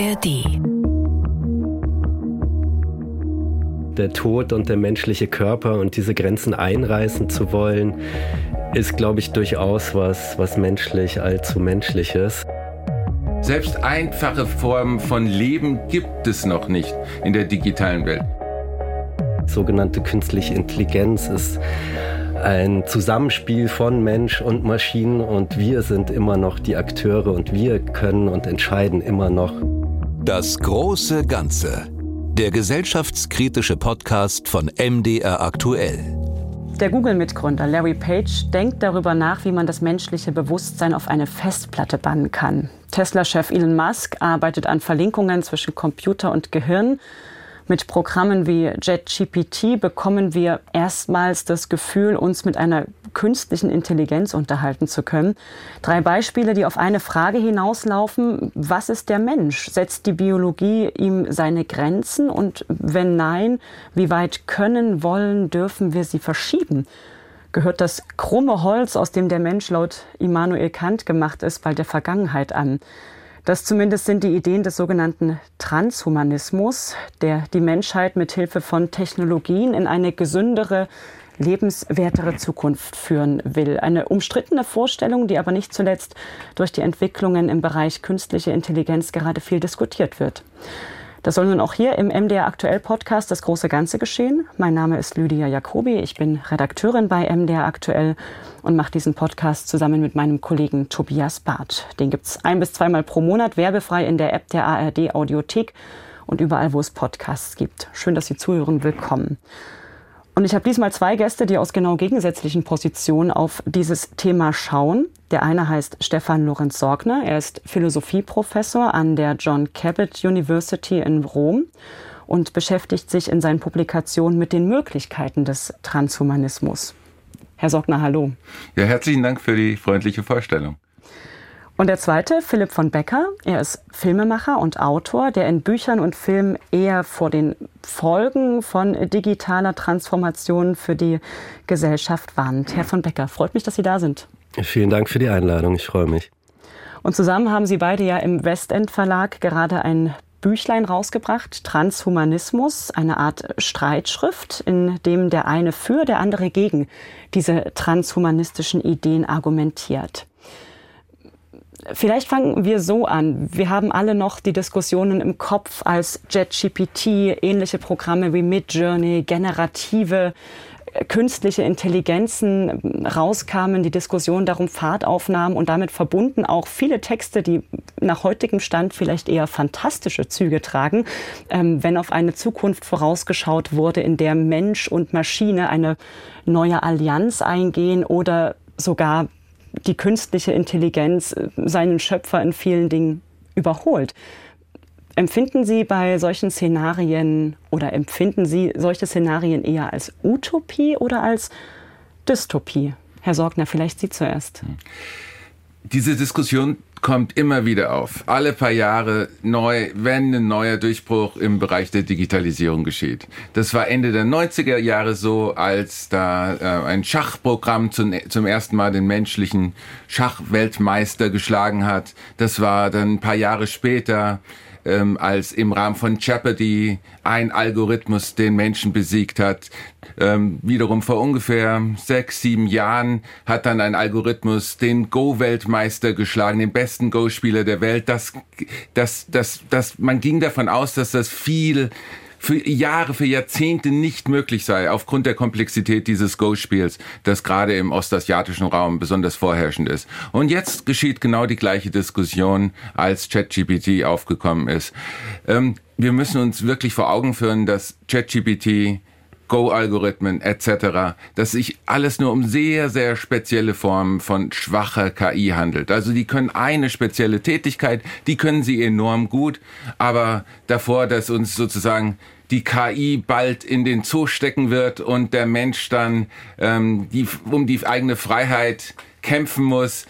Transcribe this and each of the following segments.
ARD. Der Tod und der menschliche Körper und diese Grenzen einreißen zu wollen, ist, glaube ich, durchaus was, was menschlich allzu menschliches. Selbst einfache Formen von Leben gibt es noch nicht in der digitalen Welt. Sogenannte künstliche Intelligenz ist ein Zusammenspiel von Mensch und Maschinen und wir sind immer noch die Akteure und wir können und entscheiden immer noch. Das große Ganze. Der gesellschaftskritische Podcast von MDR aktuell. Der Google-Mitgründer Larry Page denkt darüber nach, wie man das menschliche Bewusstsein auf eine Festplatte bannen kann. Tesla-Chef Elon Musk arbeitet an Verlinkungen zwischen Computer und Gehirn mit Programmen wie JetGPT bekommen wir erstmals das Gefühl, uns mit einer künstlichen Intelligenz unterhalten zu können. Drei Beispiele, die auf eine Frage hinauslaufen. Was ist der Mensch? Setzt die Biologie ihm seine Grenzen? Und wenn nein, wie weit können, wollen, dürfen wir sie verschieben? Gehört das krumme Holz, aus dem der Mensch laut Immanuel Kant gemacht ist, bald der Vergangenheit an? Das zumindest sind die Ideen des sogenannten Transhumanismus, der die Menschheit mit Hilfe von Technologien in eine gesündere, lebenswertere Zukunft führen will. Eine umstrittene Vorstellung, die aber nicht zuletzt durch die Entwicklungen im Bereich künstliche Intelligenz gerade viel diskutiert wird. Das soll nun auch hier im MDR Aktuell Podcast das große Ganze geschehen. Mein Name ist Lydia Jacobi. Ich bin Redakteurin bei MDR Aktuell und mache diesen Podcast zusammen mit meinem Kollegen Tobias Barth. Den gibt es ein bis zweimal pro Monat werbefrei in der App der ARD Audiothek und überall, wo es Podcasts gibt. Schön, dass Sie zuhören. Willkommen. Und ich habe diesmal zwei Gäste, die aus genau gegensätzlichen Positionen auf dieses Thema schauen. Der eine heißt Stefan Lorenz Sorgner. Er ist Philosophieprofessor an der John Cabot University in Rom und beschäftigt sich in seinen Publikationen mit den Möglichkeiten des Transhumanismus. Herr Sorgner, hallo. Ja, herzlichen Dank für die freundliche Vorstellung. Und der zweite, Philipp von Becker. Er ist Filmemacher und Autor, der in Büchern und Filmen eher vor den Folgen von digitaler Transformation für die Gesellschaft warnt. Herr von Becker, freut mich, dass Sie da sind. Vielen Dank für die Einladung. Ich freue mich. Und zusammen haben Sie beide ja im Westend Verlag gerade ein Büchlein rausgebracht, Transhumanismus, eine Art Streitschrift, in dem der eine für, der andere gegen diese transhumanistischen Ideen argumentiert. Vielleicht fangen wir so an. Wir haben alle noch die Diskussionen im Kopf, als JetGPT, ähnliche Programme wie Midjourney, generative äh, künstliche Intelligenzen rauskamen, die Diskussion darum Fahrt aufnahmen und damit verbunden auch viele Texte, die nach heutigem Stand vielleicht eher fantastische Züge tragen, ähm, wenn auf eine Zukunft vorausgeschaut wurde, in der Mensch und Maschine eine neue Allianz eingehen oder sogar die künstliche Intelligenz äh, seinen Schöpfer in vielen Dingen überholt. Empfinden Sie bei solchen Szenarien oder empfinden Sie solche Szenarien eher als Utopie oder als Dystopie? Herr Sorgner, vielleicht Sie zuerst. Diese Diskussion kommt immer wieder auf. Alle paar Jahre neu, wenn ein neuer Durchbruch im Bereich der Digitalisierung geschieht. Das war Ende der 90er Jahre so, als da äh, ein Schachprogramm zum, zum ersten Mal den menschlichen Schachweltmeister geschlagen hat. Das war dann ein paar Jahre später ähm, als im Rahmen von Jeopardy ein Algorithmus den Menschen besiegt hat. Ähm, wiederum vor ungefähr sechs, sieben Jahren hat dann ein Algorithmus den Go-Weltmeister geschlagen, den besten Go-Spieler der Welt. Das, das, das, das, man ging davon aus, dass das viel für Jahre, für Jahrzehnte nicht möglich sei, aufgrund der Komplexität dieses Go-Spiels, das gerade im ostasiatischen Raum besonders vorherrschend ist. Und jetzt geschieht genau die gleiche Diskussion, als ChatGPT aufgekommen ist. Ähm, wir müssen uns wirklich vor Augen führen, dass ChatGPT Go-Algorithmen etc., dass sich alles nur um sehr, sehr spezielle Formen von schwacher KI handelt. Also die können eine spezielle Tätigkeit, die können sie enorm gut, aber davor, dass uns sozusagen die KI bald in den Zoo stecken wird und der Mensch dann ähm, die, um die eigene Freiheit kämpfen muss,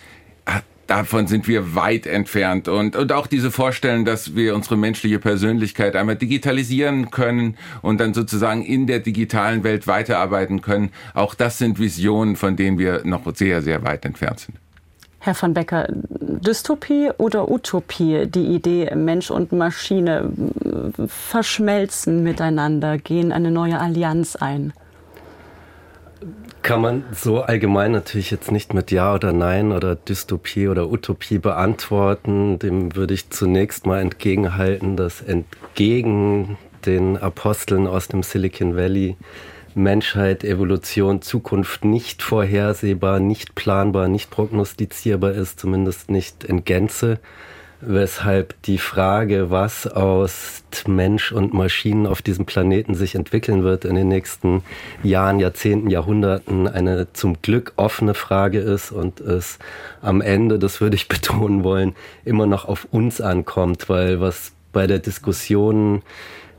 davon sind wir weit entfernt. Und, und auch diese Vorstellung, dass wir unsere menschliche Persönlichkeit einmal digitalisieren können und dann sozusagen in der digitalen Welt weiterarbeiten können, auch das sind Visionen, von denen wir noch sehr, sehr weit entfernt sind. Herr von Becker, Dystopie oder Utopie, die Idee Mensch und Maschine verschmelzen miteinander, gehen eine neue Allianz ein? Kann man so allgemein natürlich jetzt nicht mit Ja oder Nein oder Dystopie oder Utopie beantworten. Dem würde ich zunächst mal entgegenhalten, dass entgegen den Aposteln aus dem Silicon Valley Menschheit, Evolution, Zukunft nicht vorhersehbar, nicht planbar, nicht prognostizierbar ist, zumindest nicht in Gänze. Weshalb die Frage, was aus Mensch und Maschinen auf diesem Planeten sich entwickeln wird in den nächsten Jahren, Jahrzehnten, Jahrhunderten, eine zum Glück offene Frage ist und es am Ende, das würde ich betonen wollen, immer noch auf uns ankommt, weil was bei der Diskussion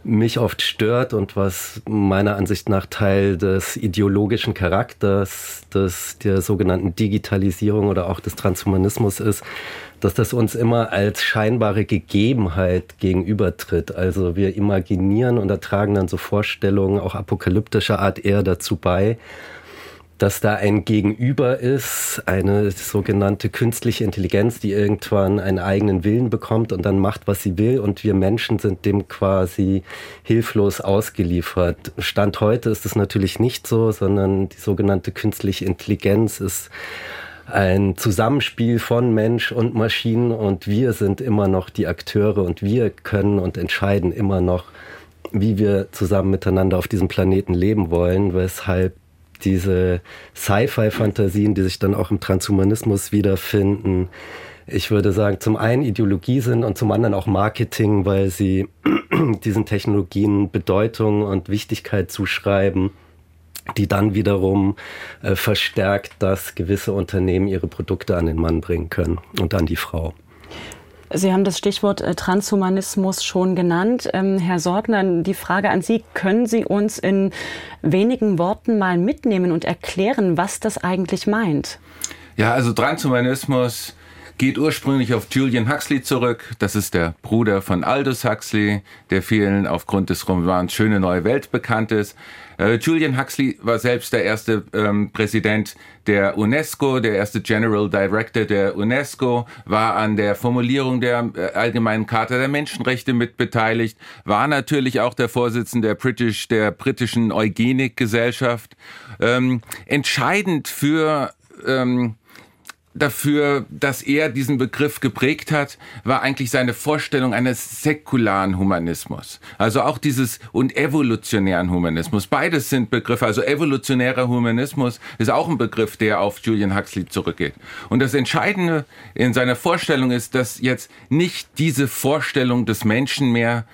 mich oft stört und was meiner Ansicht nach Teil des ideologischen Charakters des, der sogenannten Digitalisierung oder auch des Transhumanismus ist, dass das uns immer als scheinbare Gegebenheit gegenübertritt. Also wir imaginieren und ertragen dann so Vorstellungen auch apokalyptischer Art eher dazu bei, dass da ein Gegenüber ist, eine sogenannte künstliche Intelligenz, die irgendwann einen eigenen Willen bekommt und dann macht, was sie will und wir Menschen sind dem quasi hilflos ausgeliefert. Stand heute ist es natürlich nicht so, sondern die sogenannte künstliche Intelligenz ist ein Zusammenspiel von Mensch und Maschinen und wir sind immer noch die Akteure und wir können und entscheiden immer noch, wie wir zusammen miteinander auf diesem Planeten leben wollen, weshalb diese Sci-Fi-Fantasien, die sich dann auch im Transhumanismus wiederfinden, ich würde sagen, zum einen Ideologie sind und zum anderen auch Marketing, weil sie diesen Technologien Bedeutung und Wichtigkeit zuschreiben, die dann wiederum äh, verstärkt, dass gewisse Unternehmen ihre Produkte an den Mann bringen können und an die Frau. Sie haben das Stichwort äh, Transhumanismus schon genannt. Ähm, Herr Sorgner, die Frage an Sie, können Sie uns in wenigen Worten mal mitnehmen und erklären, was das eigentlich meint? Ja, also Transhumanismus geht ursprünglich auf Julian Huxley zurück. Das ist der Bruder von Aldous Huxley, der vielen aufgrund des Romans Schöne neue Welt bekannt ist. Äh, Julian Huxley war selbst der erste ähm, Präsident der UNESCO, der erste General Director der UNESCO, war an der Formulierung der äh, Allgemeinen Charta der Menschenrechte mit beteiligt, war natürlich auch der Vorsitzende der, British, der britischen Eugenik-Gesellschaft. Ähm, entscheidend für ähm, dafür, dass er diesen Begriff geprägt hat, war eigentlich seine Vorstellung eines säkularen Humanismus. Also auch dieses und evolutionären Humanismus. Beides sind Begriffe. Also evolutionärer Humanismus ist auch ein Begriff, der auf Julian Huxley zurückgeht. Und das Entscheidende in seiner Vorstellung ist, dass jetzt nicht diese Vorstellung des Menschen mehr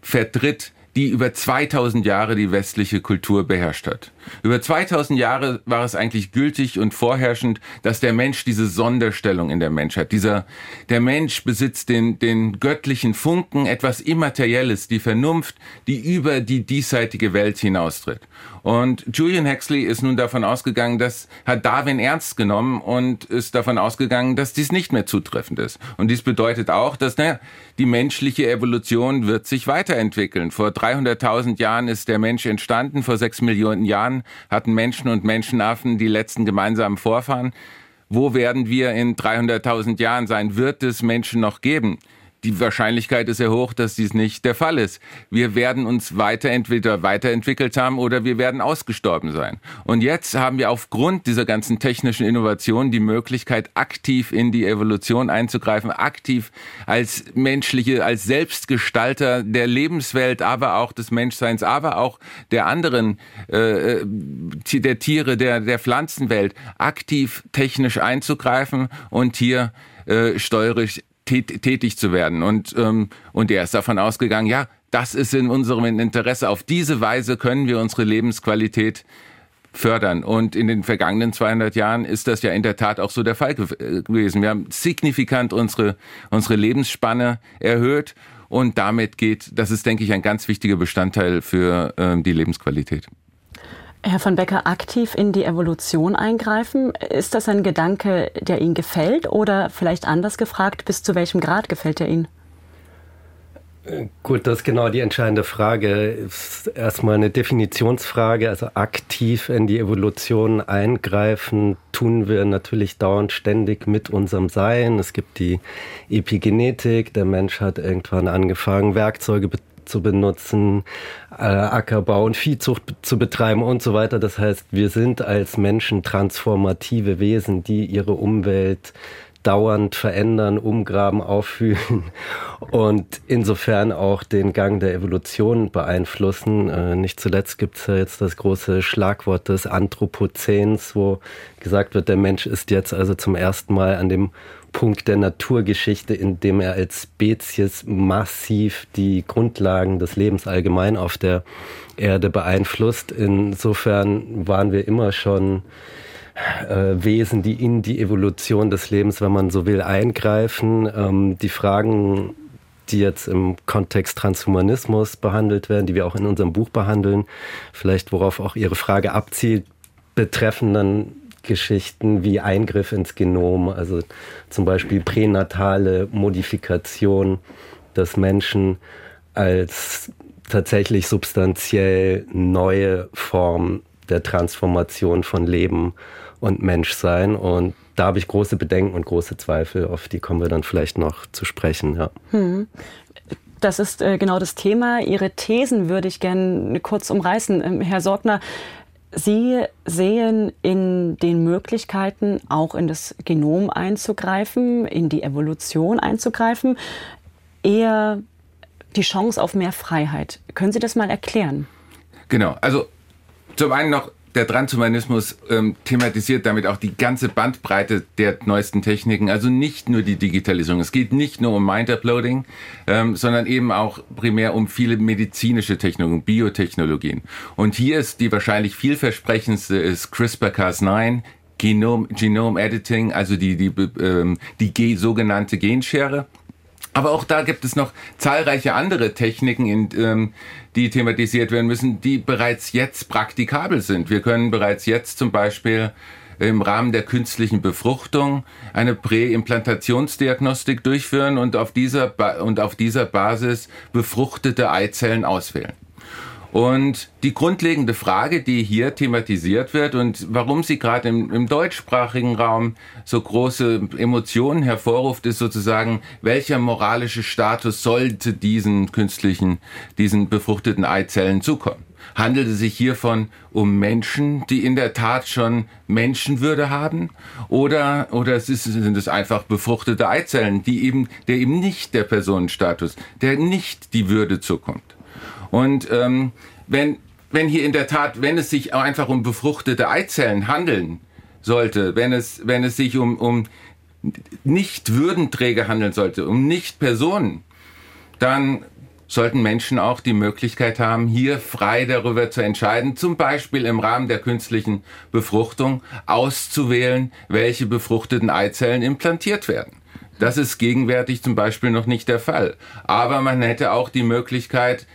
vertritt, die über 2000 Jahre die westliche Kultur beherrscht hat. Über 2000 Jahre war es eigentlich gültig und vorherrschend, dass der Mensch diese Sonderstellung in der Menschheit, dieser, der Mensch besitzt den, den göttlichen Funken, etwas Immaterielles, die Vernunft, die über die diesseitige Welt hinaustritt. Und Julian Huxley ist nun davon ausgegangen, das hat Darwin ernst genommen und ist davon ausgegangen, dass dies nicht mehr zutreffend ist. Und dies bedeutet auch, dass naja, die menschliche Evolution wird sich weiterentwickeln. Vor 300.000 Jahren ist der Mensch entstanden, vor sechs Millionen Jahren hatten Menschen und Menschenaffen die letzten gemeinsamen Vorfahren. Wo werden wir in 300.000 Jahren sein? Wird es Menschen noch geben? Die Wahrscheinlichkeit ist sehr hoch, dass dies nicht der Fall ist. Wir werden uns weiterentwickelt, weiterentwickelt haben oder wir werden ausgestorben sein. Und jetzt haben wir aufgrund dieser ganzen technischen Innovationen die Möglichkeit, aktiv in die Evolution einzugreifen, aktiv als menschliche, als Selbstgestalter der Lebenswelt, aber auch des Menschseins, aber auch der anderen, äh, der Tiere, der, der Pflanzenwelt, aktiv technisch einzugreifen und hier äh, steuerisch tätig zu werden. Und, ähm, und er ist davon ausgegangen, ja, das ist in unserem Interesse. Auf diese Weise können wir unsere Lebensqualität fördern. Und in den vergangenen 200 Jahren ist das ja in der Tat auch so der Fall äh, gewesen. Wir haben signifikant unsere, unsere Lebensspanne erhöht und damit geht, das ist, denke ich, ein ganz wichtiger Bestandteil für ähm, die Lebensqualität. Herr von Becker, aktiv in die Evolution eingreifen, ist das ein Gedanke, der Ihnen gefällt oder vielleicht anders gefragt, bis zu welchem Grad gefällt er Ihnen? Gut, das ist genau die entscheidende Frage. Ist erstmal eine Definitionsfrage, also aktiv in die Evolution eingreifen tun wir natürlich dauernd ständig mit unserem Sein. Es gibt die Epigenetik, der Mensch hat irgendwann angefangen, Werkzeuge zu benutzen, äh, Ackerbau und Viehzucht zu betreiben und so weiter. Das heißt, wir sind als Menschen transformative Wesen, die ihre Umwelt dauernd verändern, umgraben, auffühlen und insofern auch den Gang der Evolution beeinflussen. Äh, nicht zuletzt gibt es ja jetzt das große Schlagwort des Anthropozäns, wo gesagt wird, der Mensch ist jetzt also zum ersten Mal an dem Punkt der Naturgeschichte, in dem er als Spezies massiv die Grundlagen des Lebens allgemein auf der Erde beeinflusst. Insofern waren wir immer schon äh, Wesen, die in die Evolution des Lebens, wenn man so will, eingreifen. Ähm, die Fragen, die jetzt im Kontext Transhumanismus behandelt werden, die wir auch in unserem Buch behandeln, vielleicht worauf auch Ihre Frage abzielt, betreffen dann Geschichten wie Eingriff ins Genom, also zum Beispiel pränatale Modifikation des Menschen als tatsächlich substanziell neue Form der Transformation von Leben und Menschsein. Und da habe ich große Bedenken und große Zweifel, auf die kommen wir dann vielleicht noch zu sprechen. Ja. Hm. Das ist äh, genau das Thema. Ihre Thesen würde ich gerne kurz umreißen. Ähm, Herr Sorgner, Sie sehen in den Möglichkeiten, auch in das Genom einzugreifen, in die Evolution einzugreifen, eher die Chance auf mehr Freiheit. Können Sie das mal erklären? Genau. Also zum einen noch der Transhumanismus ähm, thematisiert damit auch die ganze Bandbreite der neuesten Techniken, also nicht nur die Digitalisierung. Es geht nicht nur um Mind-Uploading, ähm, sondern eben auch primär um viele medizinische Technologien, Biotechnologien. Und hier ist die wahrscheinlich vielversprechendste ist CRISPR-Cas9, Genome, Genome Editing, also die, die, ähm, die sogenannte Genschere. Aber auch da gibt es noch zahlreiche andere Techniken, in, ähm, die thematisiert werden müssen, die bereits jetzt praktikabel sind. Wir können bereits jetzt zum Beispiel im Rahmen der künstlichen Befruchtung eine Präimplantationsdiagnostik durchführen und auf dieser, ba und auf dieser Basis befruchtete Eizellen auswählen. Und die grundlegende Frage, die hier thematisiert wird und warum sie gerade im, im, deutschsprachigen Raum so große Emotionen hervorruft, ist sozusagen, welcher moralische Status sollte diesen künstlichen, diesen befruchteten Eizellen zukommen? Handelt es sich hiervon um Menschen, die in der Tat schon Menschenwürde haben? Oder, oder es ist, sind es einfach befruchtete Eizellen, die eben, der eben nicht der Personenstatus, der nicht die Würde zukommt? Und ähm, wenn, wenn hier in der Tat, wenn es sich einfach um befruchtete Eizellen handeln sollte, wenn es, wenn es sich um, um nicht Würdenträger handeln sollte, um nicht Personen, dann sollten Menschen auch die Möglichkeit haben, hier frei darüber zu entscheiden, zum Beispiel im Rahmen der künstlichen Befruchtung auszuwählen, welche befruchteten Eizellen implantiert werden. Das ist gegenwärtig zum Beispiel noch nicht der Fall. Aber man hätte auch die Möglichkeit,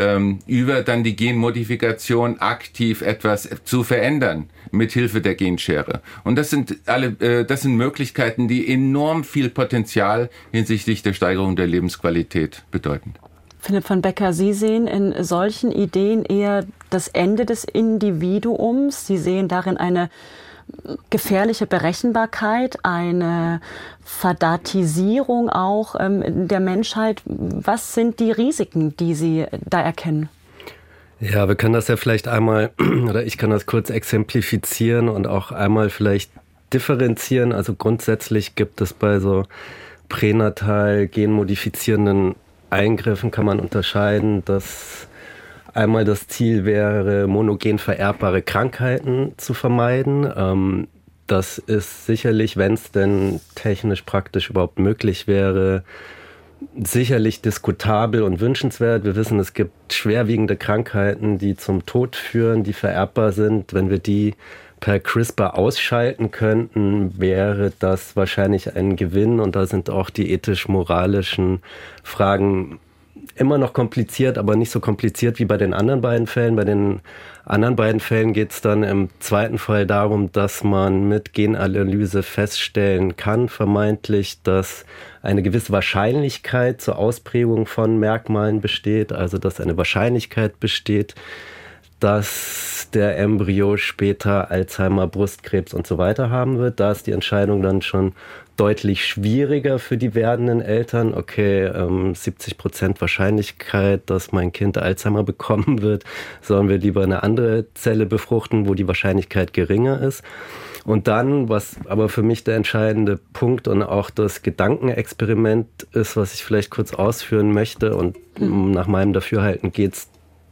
ähm, über dann die Genmodifikation aktiv etwas zu verändern mithilfe der Genschere. Und das sind alle, äh, das sind Möglichkeiten, die enorm viel Potenzial hinsichtlich der Steigerung der Lebensqualität bedeuten. Philipp von Becker, Sie sehen in solchen Ideen eher das Ende des Individuums. Sie sehen darin eine gefährliche Berechenbarkeit, eine Verdatisierung auch ähm, der Menschheit. Was sind die Risiken, die Sie da erkennen? Ja, wir können das ja vielleicht einmal, oder ich kann das kurz exemplifizieren und auch einmal vielleicht differenzieren. Also grundsätzlich gibt es bei so pränatal genmodifizierenden Eingriffen kann man unterscheiden, dass Einmal das Ziel wäre, monogen vererbbare Krankheiten zu vermeiden. Ähm, das ist sicherlich, wenn es denn technisch praktisch überhaupt möglich wäre, sicherlich diskutabel und wünschenswert. Wir wissen, es gibt schwerwiegende Krankheiten, die zum Tod führen, die vererbbar sind. Wenn wir die per CRISPR ausschalten könnten, wäre das wahrscheinlich ein Gewinn. Und da sind auch die ethisch-moralischen Fragen immer noch kompliziert, aber nicht so kompliziert wie bei den anderen beiden Fällen. Bei den anderen beiden Fällen geht es dann im zweiten Fall darum, dass man mit Genanalyse feststellen kann, vermeintlich, dass eine gewisse Wahrscheinlichkeit zur Ausprägung von Merkmalen besteht, also dass eine Wahrscheinlichkeit besteht, dass der Embryo später Alzheimer, Brustkrebs und so weiter haben wird. Da ist die Entscheidung dann schon deutlich schwieriger für die werdenden Eltern. Okay, ähm, 70 Prozent Wahrscheinlichkeit, dass mein Kind Alzheimer bekommen wird. Sollen wir lieber eine andere Zelle befruchten, wo die Wahrscheinlichkeit geringer ist? Und dann, was aber für mich der entscheidende Punkt und auch das Gedankenexperiment ist, was ich vielleicht kurz ausführen möchte und mhm. nach meinem Dafürhalten geht es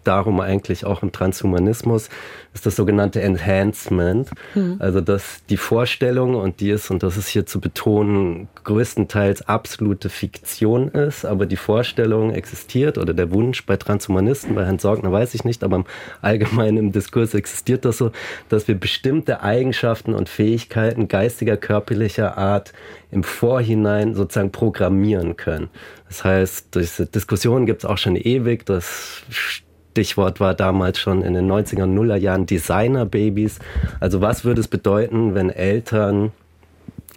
darum eigentlich auch im Transhumanismus, ist das sogenannte Enhancement. Mhm. Also dass die Vorstellung, und die ist, und das ist hier zu betonen, größtenteils absolute Fiktion ist, aber die Vorstellung existiert oder der Wunsch bei Transhumanisten, bei Herrn Sorgner weiß ich nicht, aber im allgemeinen im Diskurs existiert das so, dass wir bestimmte Eigenschaften und Fähigkeiten geistiger, körperlicher Art im Vorhinein sozusagen programmieren können. Das heißt, diese Diskussion gibt es auch schon ewig, das Stichwort war damals schon in den 90er und Nuller Jahren Designer-Babys. Also was würde es bedeuten, wenn Eltern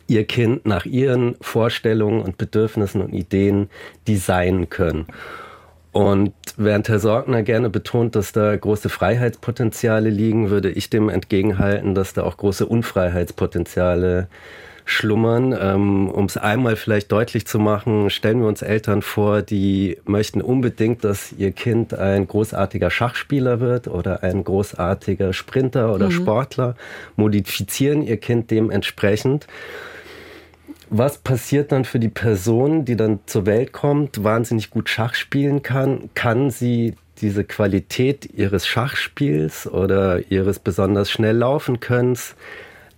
ihr Kind nach ihren Vorstellungen und Bedürfnissen und Ideen designen können? Und während Herr Sorgner gerne betont, dass da große Freiheitspotenziale liegen, würde ich dem entgegenhalten, dass da auch große Unfreiheitspotenziale schlummern. Ähm, um es einmal vielleicht deutlich zu machen, stellen wir uns Eltern vor, die möchten unbedingt, dass ihr Kind ein großartiger Schachspieler wird oder ein großartiger Sprinter oder mhm. Sportler, modifizieren ihr Kind dementsprechend. Was passiert dann für die Person, die dann zur Welt kommt, wahnsinnig gut Schach spielen kann? Kann sie diese Qualität ihres Schachspiels oder ihres besonders schnell laufen Könnens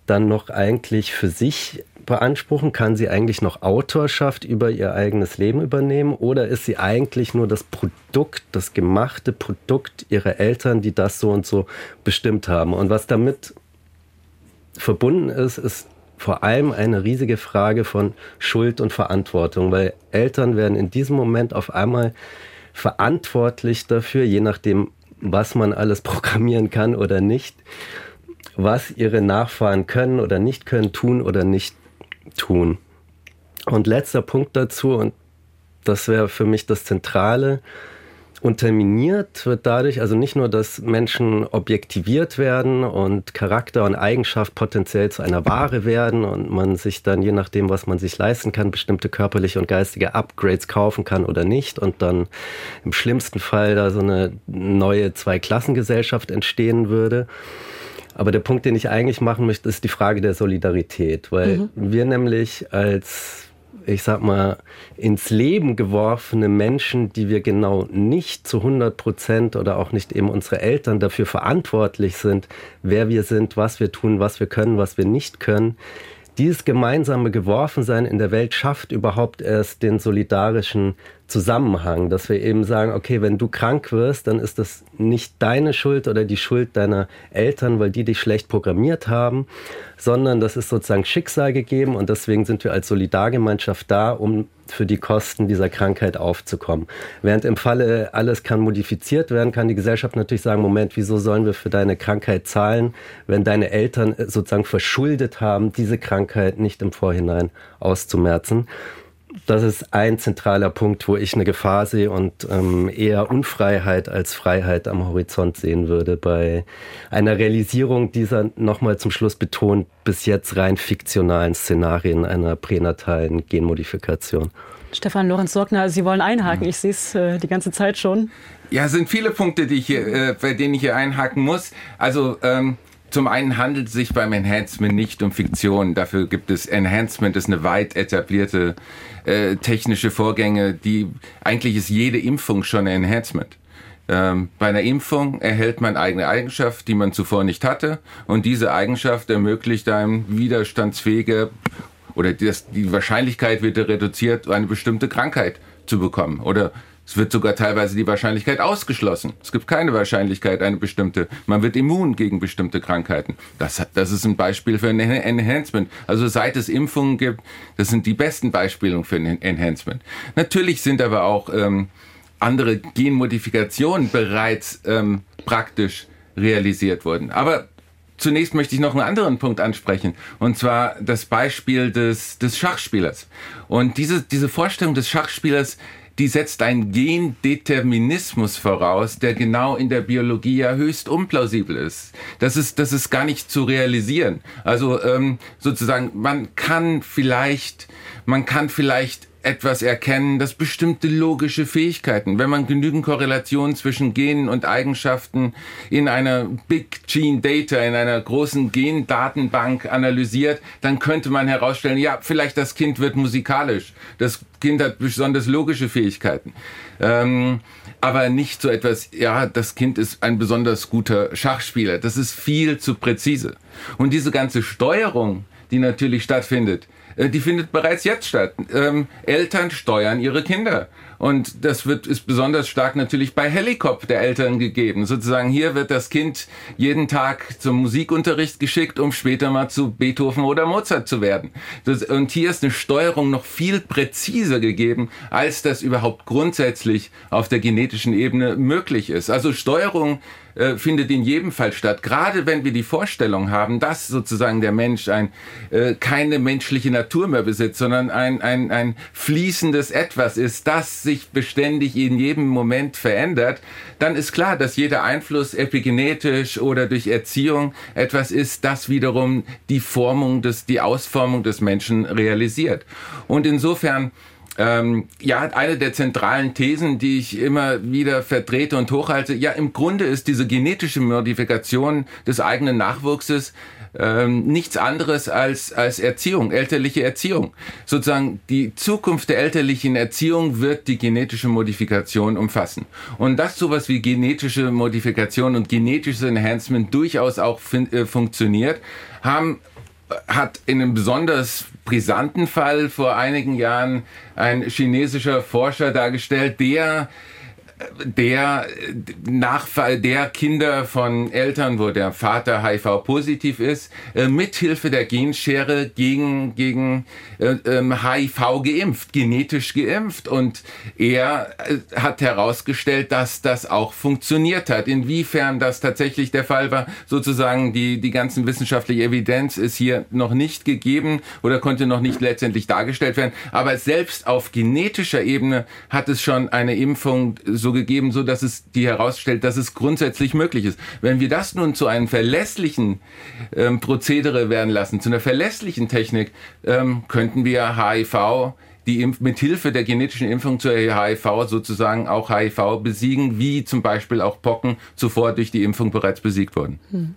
dann noch eigentlich für sich beanspruchen? Kann sie eigentlich noch Autorschaft über ihr eigenes Leben übernehmen? Oder ist sie eigentlich nur das Produkt, das gemachte Produkt ihrer Eltern, die das so und so bestimmt haben? Und was damit verbunden ist, ist vor allem eine riesige Frage von Schuld und Verantwortung, weil Eltern werden in diesem Moment auf einmal verantwortlich dafür, je nachdem, was man alles programmieren kann oder nicht, was ihre Nachfahren können oder nicht können, tun oder nicht tun. Und letzter Punkt dazu, und das wäre für mich das Zentrale, unterminiert wird dadurch, also nicht nur, dass Menschen objektiviert werden und Charakter und Eigenschaft potenziell zu einer Ware werden und man sich dann, je nachdem, was man sich leisten kann, bestimmte körperliche und geistige Upgrades kaufen kann oder nicht und dann im schlimmsten Fall da so eine neue Zweiklassengesellschaft entstehen würde, aber der Punkt, den ich eigentlich machen möchte, ist die Frage der Solidarität, weil mhm. wir nämlich als, ich sag mal, ins Leben geworfene Menschen, die wir genau nicht zu 100 Prozent oder auch nicht eben unsere Eltern dafür verantwortlich sind, wer wir sind, was wir tun, was wir können, was wir nicht können, dieses gemeinsame Geworfensein in der Welt schafft überhaupt erst den solidarischen Zusammenhang, dass wir eben sagen, okay, wenn du krank wirst, dann ist das nicht deine Schuld oder die Schuld deiner Eltern, weil die dich schlecht programmiert haben, sondern das ist sozusagen Schicksal gegeben und deswegen sind wir als Solidargemeinschaft da, um für die Kosten dieser Krankheit aufzukommen. Während im Falle alles kann modifiziert werden, kann die Gesellschaft natürlich sagen, Moment, wieso sollen wir für deine Krankheit zahlen, wenn deine Eltern sozusagen verschuldet haben, diese Krankheit nicht im Vorhinein auszumerzen das ist ein zentraler Punkt, wo ich eine Gefahr sehe und ähm, eher Unfreiheit als Freiheit am Horizont sehen würde bei einer Realisierung dieser nochmal zum Schluss betont bis jetzt rein fiktionalen Szenarien einer pränatalen Genmodifikation. Stefan Lorenz Sorgner, Sie wollen einhaken. Ich sehe es äh, die ganze Zeit schon. Ja, es sind viele Punkte, die ich hier, äh, bei denen ich hier einhaken muss. Also ähm, zum einen handelt es sich beim Enhancement nicht um Fiktion. Dafür gibt es Enhancement, ist eine weit etablierte äh, technische Vorgänge, die eigentlich ist jede Impfung schon ein Enhancement. Ähm, bei einer Impfung erhält man eigene Eigenschaft, die man zuvor nicht hatte, und diese Eigenschaft ermöglicht einem widerstandsfähige oder das, die Wahrscheinlichkeit wird reduziert, eine bestimmte Krankheit zu bekommen oder es wird sogar teilweise die Wahrscheinlichkeit ausgeschlossen. Es gibt keine Wahrscheinlichkeit, eine bestimmte. Man wird immun gegen bestimmte Krankheiten. Das, das ist ein Beispiel für ein Enhancement. Also seit es Impfungen gibt, das sind die besten Beispiele für ein Enhancement. Natürlich sind aber auch ähm, andere Genmodifikationen bereits ähm, praktisch realisiert wurden. Aber zunächst möchte ich noch einen anderen Punkt ansprechen, und zwar das Beispiel des, des Schachspielers. Und diese, diese Vorstellung des Schachspielers, die setzt einen Gendeterminismus voraus, der genau in der Biologie ja höchst unplausibel ist. Das ist, das ist gar nicht zu realisieren. Also ähm, sozusagen, man kann vielleicht, man kann vielleicht etwas erkennen, das bestimmte logische Fähigkeiten, wenn man genügend Korrelationen zwischen Genen und Eigenschaften in einer Big Gene Data, in einer großen Gendatenbank analysiert, dann könnte man herausstellen, ja, vielleicht das Kind wird musikalisch, das Kind hat besonders logische Fähigkeiten. Ähm, aber nicht so etwas, ja, das Kind ist ein besonders guter Schachspieler. Das ist viel zu präzise. Und diese ganze Steuerung, die natürlich stattfindet, die findet bereits jetzt statt. Ähm, Eltern steuern ihre Kinder. Und das wird, ist besonders stark natürlich bei Helikop der Eltern gegeben. Sozusagen hier wird das Kind jeden Tag zum Musikunterricht geschickt, um später mal zu Beethoven oder Mozart zu werden. Das, und hier ist eine Steuerung noch viel präziser gegeben, als das überhaupt grundsätzlich auf der genetischen Ebene möglich ist. Also Steuerung äh, findet in jedem Fall statt. Gerade wenn wir die Vorstellung haben, dass sozusagen der Mensch ein, äh, keine menschliche Natur mehr besitzt, sondern ein, ein, ein fließendes Etwas ist, das sich beständig in jedem Moment verändert, dann ist klar, dass jeder Einfluss epigenetisch oder durch Erziehung etwas ist, das wiederum die Formung des, die Ausformung des Menschen realisiert. Und insofern ähm, ja, eine der zentralen Thesen, die ich immer wieder vertrete und hochhalte, ja, im Grunde ist diese genetische Modifikation des eigenen Nachwuchses ähm, nichts anderes als, als Erziehung, elterliche Erziehung. Sozusagen die Zukunft der elterlichen Erziehung wird die genetische Modifikation umfassen. Und dass sowas wie genetische Modifikation und genetisches Enhancement durchaus auch äh, funktioniert, haben hat in einem besonders brisanten Fall vor einigen Jahren ein chinesischer Forscher dargestellt, der der Nachfall der Kinder von Eltern, wo der Vater HIV-positiv ist, äh, mithilfe der Genschere gegen, gegen äh, HIV ähm, geimpft, genetisch geimpft. Und er äh, hat herausgestellt, dass das auch funktioniert hat. Inwiefern das tatsächlich der Fall war, sozusagen die, die ganzen wissenschaftliche Evidenz ist hier noch nicht gegeben oder konnte noch nicht letztendlich dargestellt werden. Aber selbst auf genetischer Ebene hat es schon eine Impfung so gegeben, so dass es die herausstellt, dass es grundsätzlich möglich ist. Wenn wir das nun zu einem verlässlichen ähm, Prozedere werden lassen, zu einer verlässlichen Technik, ähm, könnten wir HIV die Impf mit Hilfe der genetischen Impfung zur HIV sozusagen auch HIV besiegen, wie zum Beispiel auch Pocken zuvor durch die Impfung bereits besiegt wurden. Hm.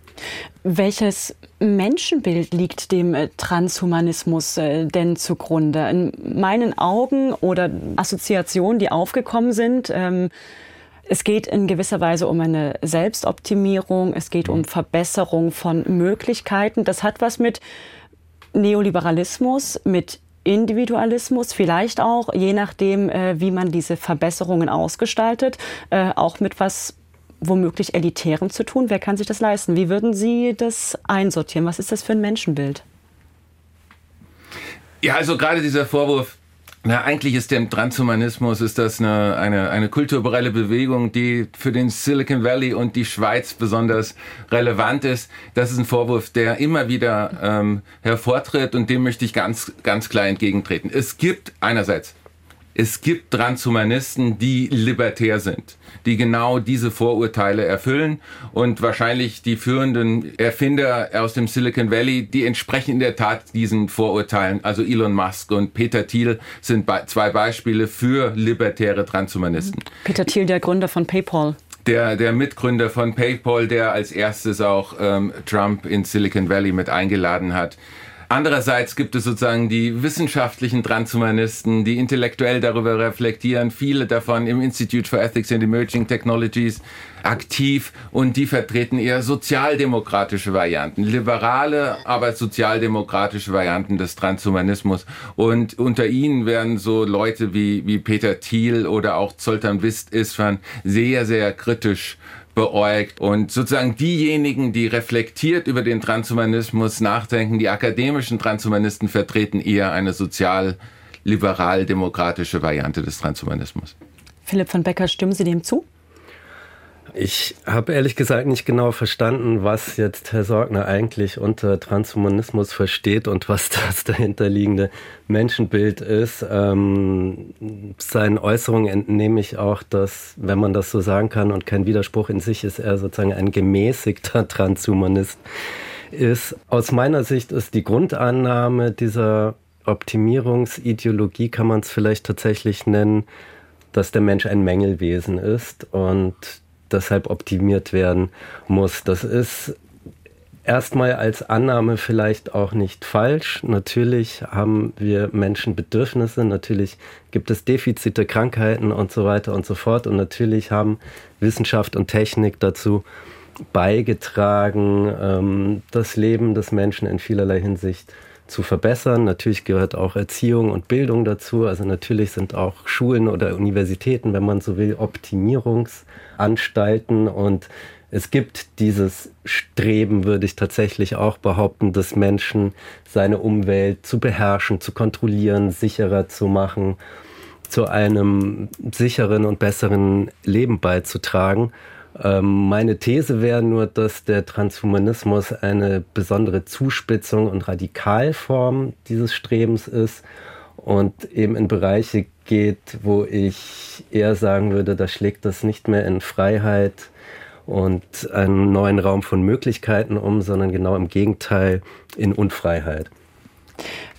Welches Menschenbild liegt dem äh, Transhumanismus äh, denn zugrunde? In meinen Augen oder Assoziationen, die aufgekommen sind, ähm, es geht in gewisser Weise um eine Selbstoptimierung, es geht um Verbesserung von Möglichkeiten. Das hat was mit Neoliberalismus, mit Individualismus, vielleicht auch, je nachdem, äh, wie man diese Verbesserungen ausgestaltet, äh, auch mit was womöglich Elitären zu tun. Wer kann sich das leisten? Wie würden Sie das einsortieren? Was ist das für ein Menschenbild? Ja, also gerade dieser Vorwurf, na, eigentlich ist der Transhumanismus ist das eine, eine, eine kulturelle Bewegung, die für den Silicon Valley und die Schweiz besonders relevant ist. Das ist ein Vorwurf, der immer wieder ähm, hervortritt und dem möchte ich ganz, ganz klar entgegentreten. Es gibt einerseits es gibt Transhumanisten, die libertär sind, die genau diese Vorurteile erfüllen und wahrscheinlich die führenden Erfinder aus dem Silicon Valley, die entsprechen in der Tat diesen Vorurteilen. Also Elon Musk und Peter Thiel sind zwei Beispiele für libertäre Transhumanisten. Peter Thiel, der Gründer von PayPal der, der Mitgründer von PayPal, der als erstes auch ähm, Trump in Silicon Valley mit eingeladen hat. Andererseits gibt es sozusagen die wissenschaftlichen Transhumanisten, die intellektuell darüber reflektieren, viele davon im Institute for Ethics and Emerging Technologies aktiv und die vertreten eher sozialdemokratische Varianten, liberale, aber sozialdemokratische Varianten des Transhumanismus. Und unter ihnen werden so Leute wie, wie Peter Thiel oder auch Zoltan Wist Isfan sehr, sehr kritisch beäugt. Und sozusagen diejenigen, die reflektiert über den Transhumanismus nachdenken, die akademischen Transhumanisten vertreten eher eine sozial-liberal-demokratische Variante des Transhumanismus. Philipp von Becker, stimmen Sie dem zu? Ich habe ehrlich gesagt nicht genau verstanden, was jetzt Herr Sorgner eigentlich unter Transhumanismus versteht und was das dahinterliegende Menschenbild ist. Ähm, seinen Äußerungen entnehme ich auch, dass, wenn man das so sagen kann und kein Widerspruch in sich ist, er sozusagen ein gemäßigter Transhumanist ist. Aus meiner Sicht ist die Grundannahme dieser Optimierungsideologie, kann man es vielleicht tatsächlich nennen, dass der Mensch ein Mängelwesen ist und deshalb optimiert werden muss. Das ist erstmal als Annahme vielleicht auch nicht falsch. Natürlich haben wir Menschen Bedürfnisse, natürlich gibt es Defizite, Krankheiten und so weiter und so fort. Und natürlich haben Wissenschaft und Technik dazu beigetragen, ähm, das Leben des Menschen in vielerlei Hinsicht zu verbessern. Natürlich gehört auch Erziehung und Bildung dazu. Also natürlich sind auch Schulen oder Universitäten, wenn man so will, Optimierungsanstalten. Und es gibt dieses Streben, würde ich tatsächlich auch behaupten, des Menschen, seine Umwelt zu beherrschen, zu kontrollieren, sicherer zu machen, zu einem sicheren und besseren Leben beizutragen. Ähm, meine These wäre nur, dass der Transhumanismus eine besondere Zuspitzung und Radikalform dieses Strebens ist und eben in Bereiche geht, wo ich eher sagen würde, da schlägt das nicht mehr in Freiheit und einen neuen Raum von Möglichkeiten um, sondern genau im Gegenteil in Unfreiheit.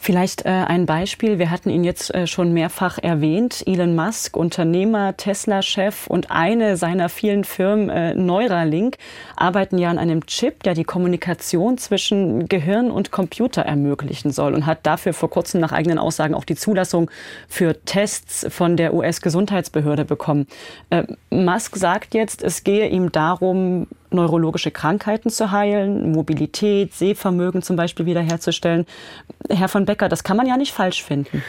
Vielleicht äh, ein Beispiel. Wir hatten ihn jetzt äh, schon mehrfach erwähnt. Elon Musk, Unternehmer, Tesla-Chef und eine seiner vielen Firmen, äh, Neuralink, arbeiten ja an einem Chip, der die Kommunikation zwischen Gehirn und Computer ermöglichen soll und hat dafür vor kurzem nach eigenen Aussagen auch die Zulassung für Tests von der US-Gesundheitsbehörde bekommen. Äh, Musk sagt jetzt, es gehe ihm darum, neurologische Krankheiten zu heilen, Mobilität, Sehvermögen zum Beispiel wiederherzustellen. Herr von Becker, das kann man ja nicht falsch finden.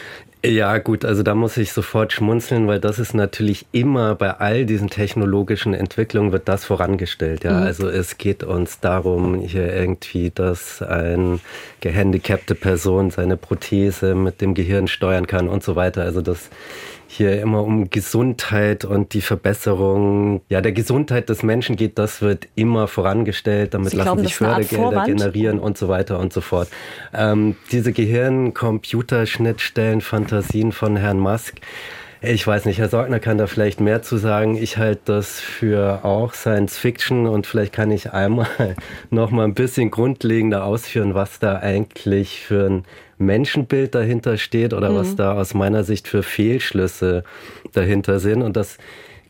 Ja, gut, also da muss ich sofort schmunzeln, weil das ist natürlich immer bei all diesen technologischen Entwicklungen wird das vorangestellt. Ja, mhm. also es geht uns darum, hier irgendwie, dass eine gehandicapte Person seine Prothese mit dem Gehirn steuern kann und so weiter. Also das hier immer um Gesundheit und die Verbesserung ja, der Gesundheit des Menschen geht, das wird immer vorangestellt. Damit Sie lassen glauben, sich Fördergelder generieren und so weiter und so fort. Ähm, diese Gehirn-Computerschnittstellen, Fantasien von Herrn Musk, ich weiß nicht, Herr Sorgner kann da vielleicht mehr zu sagen. Ich halte das für auch Science Fiction und vielleicht kann ich einmal noch mal ein bisschen grundlegender ausführen, was da eigentlich für ein Menschenbild dahinter steht oder mhm. was da aus meiner Sicht für Fehlschlüsse dahinter sind. Und das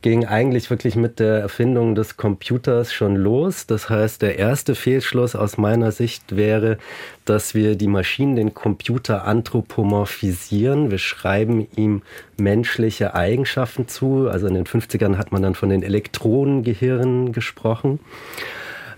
ging eigentlich wirklich mit der Erfindung des Computers schon los. Das heißt, der erste Fehlschluss aus meiner Sicht wäre, dass wir die Maschinen, den Computer anthropomorphisieren. Wir schreiben ihm menschliche Eigenschaften zu. Also in den 50ern hat man dann von den Elektronengehirnen gesprochen.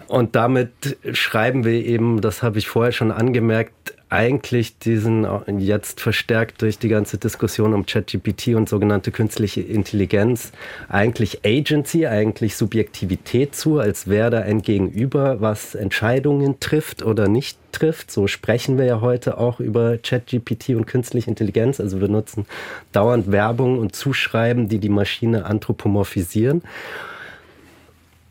Und damit schreiben wir eben, das habe ich vorher schon angemerkt, eigentlich diesen jetzt verstärkt durch die ganze Diskussion um ChatGPT und sogenannte künstliche Intelligenz eigentlich Agency, eigentlich Subjektivität zu, als wäre da ein Gegenüber, was Entscheidungen trifft oder nicht trifft. So sprechen wir ja heute auch über ChatGPT und künstliche Intelligenz. Also wir nutzen dauernd Werbung und Zuschreiben, die die Maschine anthropomorphisieren.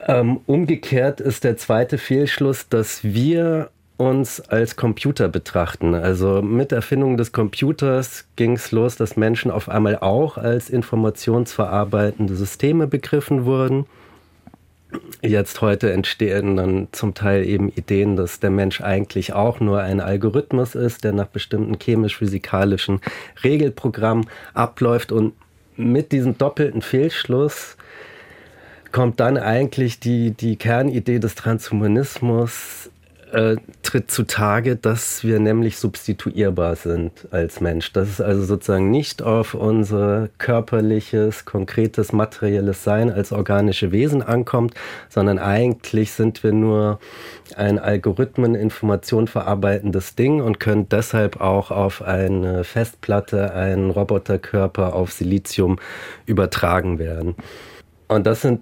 Ähm, umgekehrt ist der zweite Fehlschluss, dass wir uns als Computer betrachten. Also mit Erfindung des Computers ging es los, dass Menschen auf einmal auch als informationsverarbeitende Systeme begriffen wurden. Jetzt heute entstehen dann zum Teil eben Ideen, dass der Mensch eigentlich auch nur ein Algorithmus ist, der nach bestimmten chemisch-physikalischen Regelprogrammen abläuft. Und mit diesem doppelten Fehlschluss kommt dann eigentlich die, die Kernidee des Transhumanismus äh, tritt zutage, dass wir nämlich substituierbar sind als Mensch. Dass es also sozusagen nicht auf unser körperliches, konkretes, materielles Sein als organische Wesen ankommt, sondern eigentlich sind wir nur ein Algorithmen, Information verarbeitendes Ding und können deshalb auch auf eine Festplatte, einen Roboterkörper auf Silizium übertragen werden. Und das sind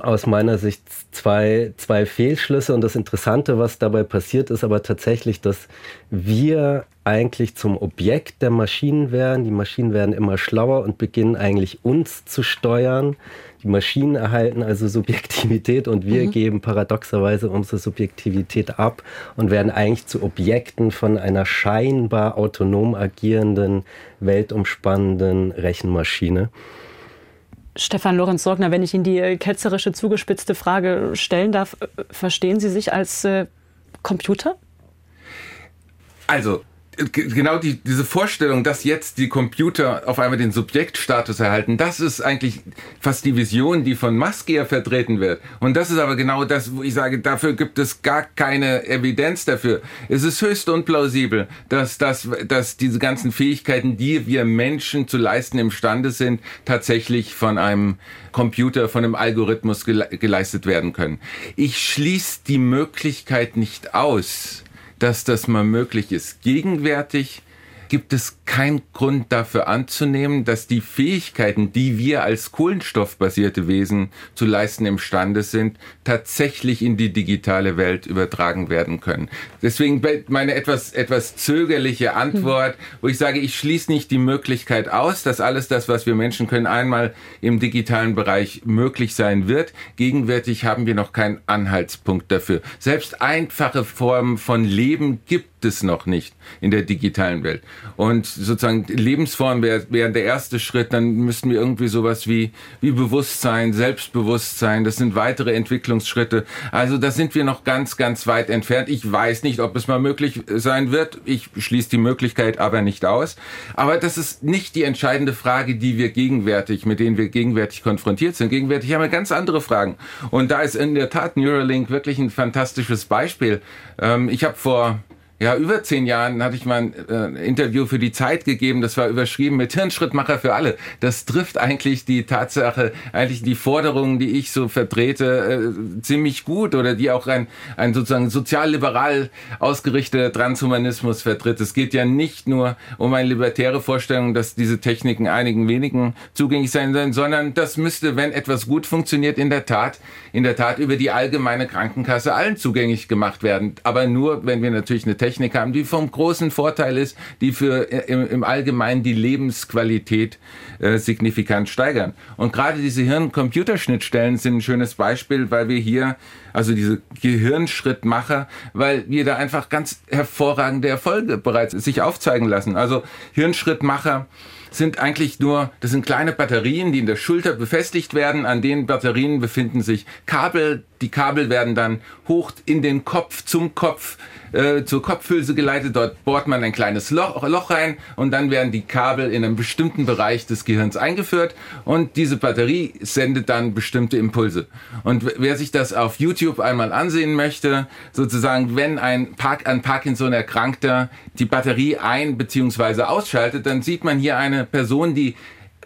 aus meiner Sicht zwei, zwei Fehlschlüsse. Und das Interessante, was dabei passiert, ist aber tatsächlich, dass wir eigentlich zum Objekt der Maschinen werden. Die Maschinen werden immer schlauer und beginnen eigentlich uns zu steuern. Die Maschinen erhalten also Subjektivität und wir mhm. geben paradoxerweise unsere Subjektivität ab und werden eigentlich zu Objekten von einer scheinbar autonom agierenden, weltumspannenden Rechenmaschine. Stefan Lorenz Sorgner, wenn ich Ihnen die ketzerische, zugespitzte Frage stellen darf, verstehen Sie sich als äh, Computer? Also, genau die, diese Vorstellung, dass jetzt die Computer auf einmal den Subjektstatus erhalten, das ist eigentlich fast die Vision, die von Musk vertreten wird. Und das ist aber genau das, wo ich sage, dafür gibt es gar keine Evidenz dafür. Es ist höchst unplausibel, dass, dass, dass diese ganzen Fähigkeiten, die wir Menschen zu leisten imstande sind, tatsächlich von einem Computer, von einem Algorithmus geleistet werden können. Ich schließe die Möglichkeit nicht aus, dass das mal möglich ist. Gegenwärtig gibt es keinen Grund dafür anzunehmen, dass die Fähigkeiten, die wir als kohlenstoffbasierte Wesen zu leisten imstande sind, tatsächlich in die digitale Welt übertragen werden können. Deswegen meine etwas, etwas zögerliche Antwort, wo ich sage, ich schließe nicht die Möglichkeit aus, dass alles das, was wir Menschen können, einmal im digitalen Bereich möglich sein wird. Gegenwärtig haben wir noch keinen Anhaltspunkt dafür. Selbst einfache Formen von Leben gibt es noch nicht in der digitalen Welt. Und sozusagen Lebensform wäre wär der erste Schritt. Dann müssten wir irgendwie sowas wie, wie Bewusstsein, Selbstbewusstsein, das sind weitere Entwicklungsschritte. Also da sind wir noch ganz, ganz weit entfernt. Ich weiß nicht, ob es mal möglich sein wird. Ich schließe die Möglichkeit aber nicht aus. Aber das ist nicht die entscheidende Frage, die wir gegenwärtig, mit denen wir gegenwärtig konfrontiert sind. Gegenwärtig haben wir ganz andere Fragen. Und da ist in der Tat Neuralink wirklich ein fantastisches Beispiel. Ähm, ich habe vor ja, über zehn Jahren hatte ich mal ein äh, Interview für die Zeit gegeben, das war überschrieben mit Hirnschrittmacher für alle. Das trifft eigentlich die Tatsache, eigentlich die Forderungen, die ich so vertrete, äh, ziemlich gut oder die auch ein, ein sozusagen sozialliberal ausgerichteter Transhumanismus vertritt. Es geht ja nicht nur um eine libertäre Vorstellung, dass diese Techniken einigen wenigen zugänglich sein sollen, sondern das müsste, wenn etwas gut funktioniert, in der Tat, in der Tat über die allgemeine Krankenkasse allen zugänglich gemacht werden. Aber nur, wenn wir natürlich eine Technik haben, die vom großen Vorteil ist, die für äh, im, im Allgemeinen die Lebensqualität äh, signifikant steigern. Und gerade diese Hirn-Computerschnittstellen sind ein schönes Beispiel, weil wir hier, also diese Gehirnschrittmacher, weil wir da einfach ganz hervorragende Erfolge bereits sich aufzeigen lassen. Also Hirnschrittmacher, sind eigentlich nur, das sind kleine Batterien, die in der Schulter befestigt werden. An den Batterien befinden sich Kabel. Die Kabel werden dann hoch in den Kopf, zum Kopf äh, zur Kopfhülse geleitet. Dort bohrt man ein kleines Loch, Loch rein und dann werden die Kabel in einem bestimmten Bereich des Gehirns eingeführt und diese Batterie sendet dann bestimmte Impulse. Und wer sich das auf YouTube einmal ansehen möchte, sozusagen, wenn ein Park an Parkinson erkrankter die Batterie ein- bzw. ausschaltet, dann sieht man hier eine Person, die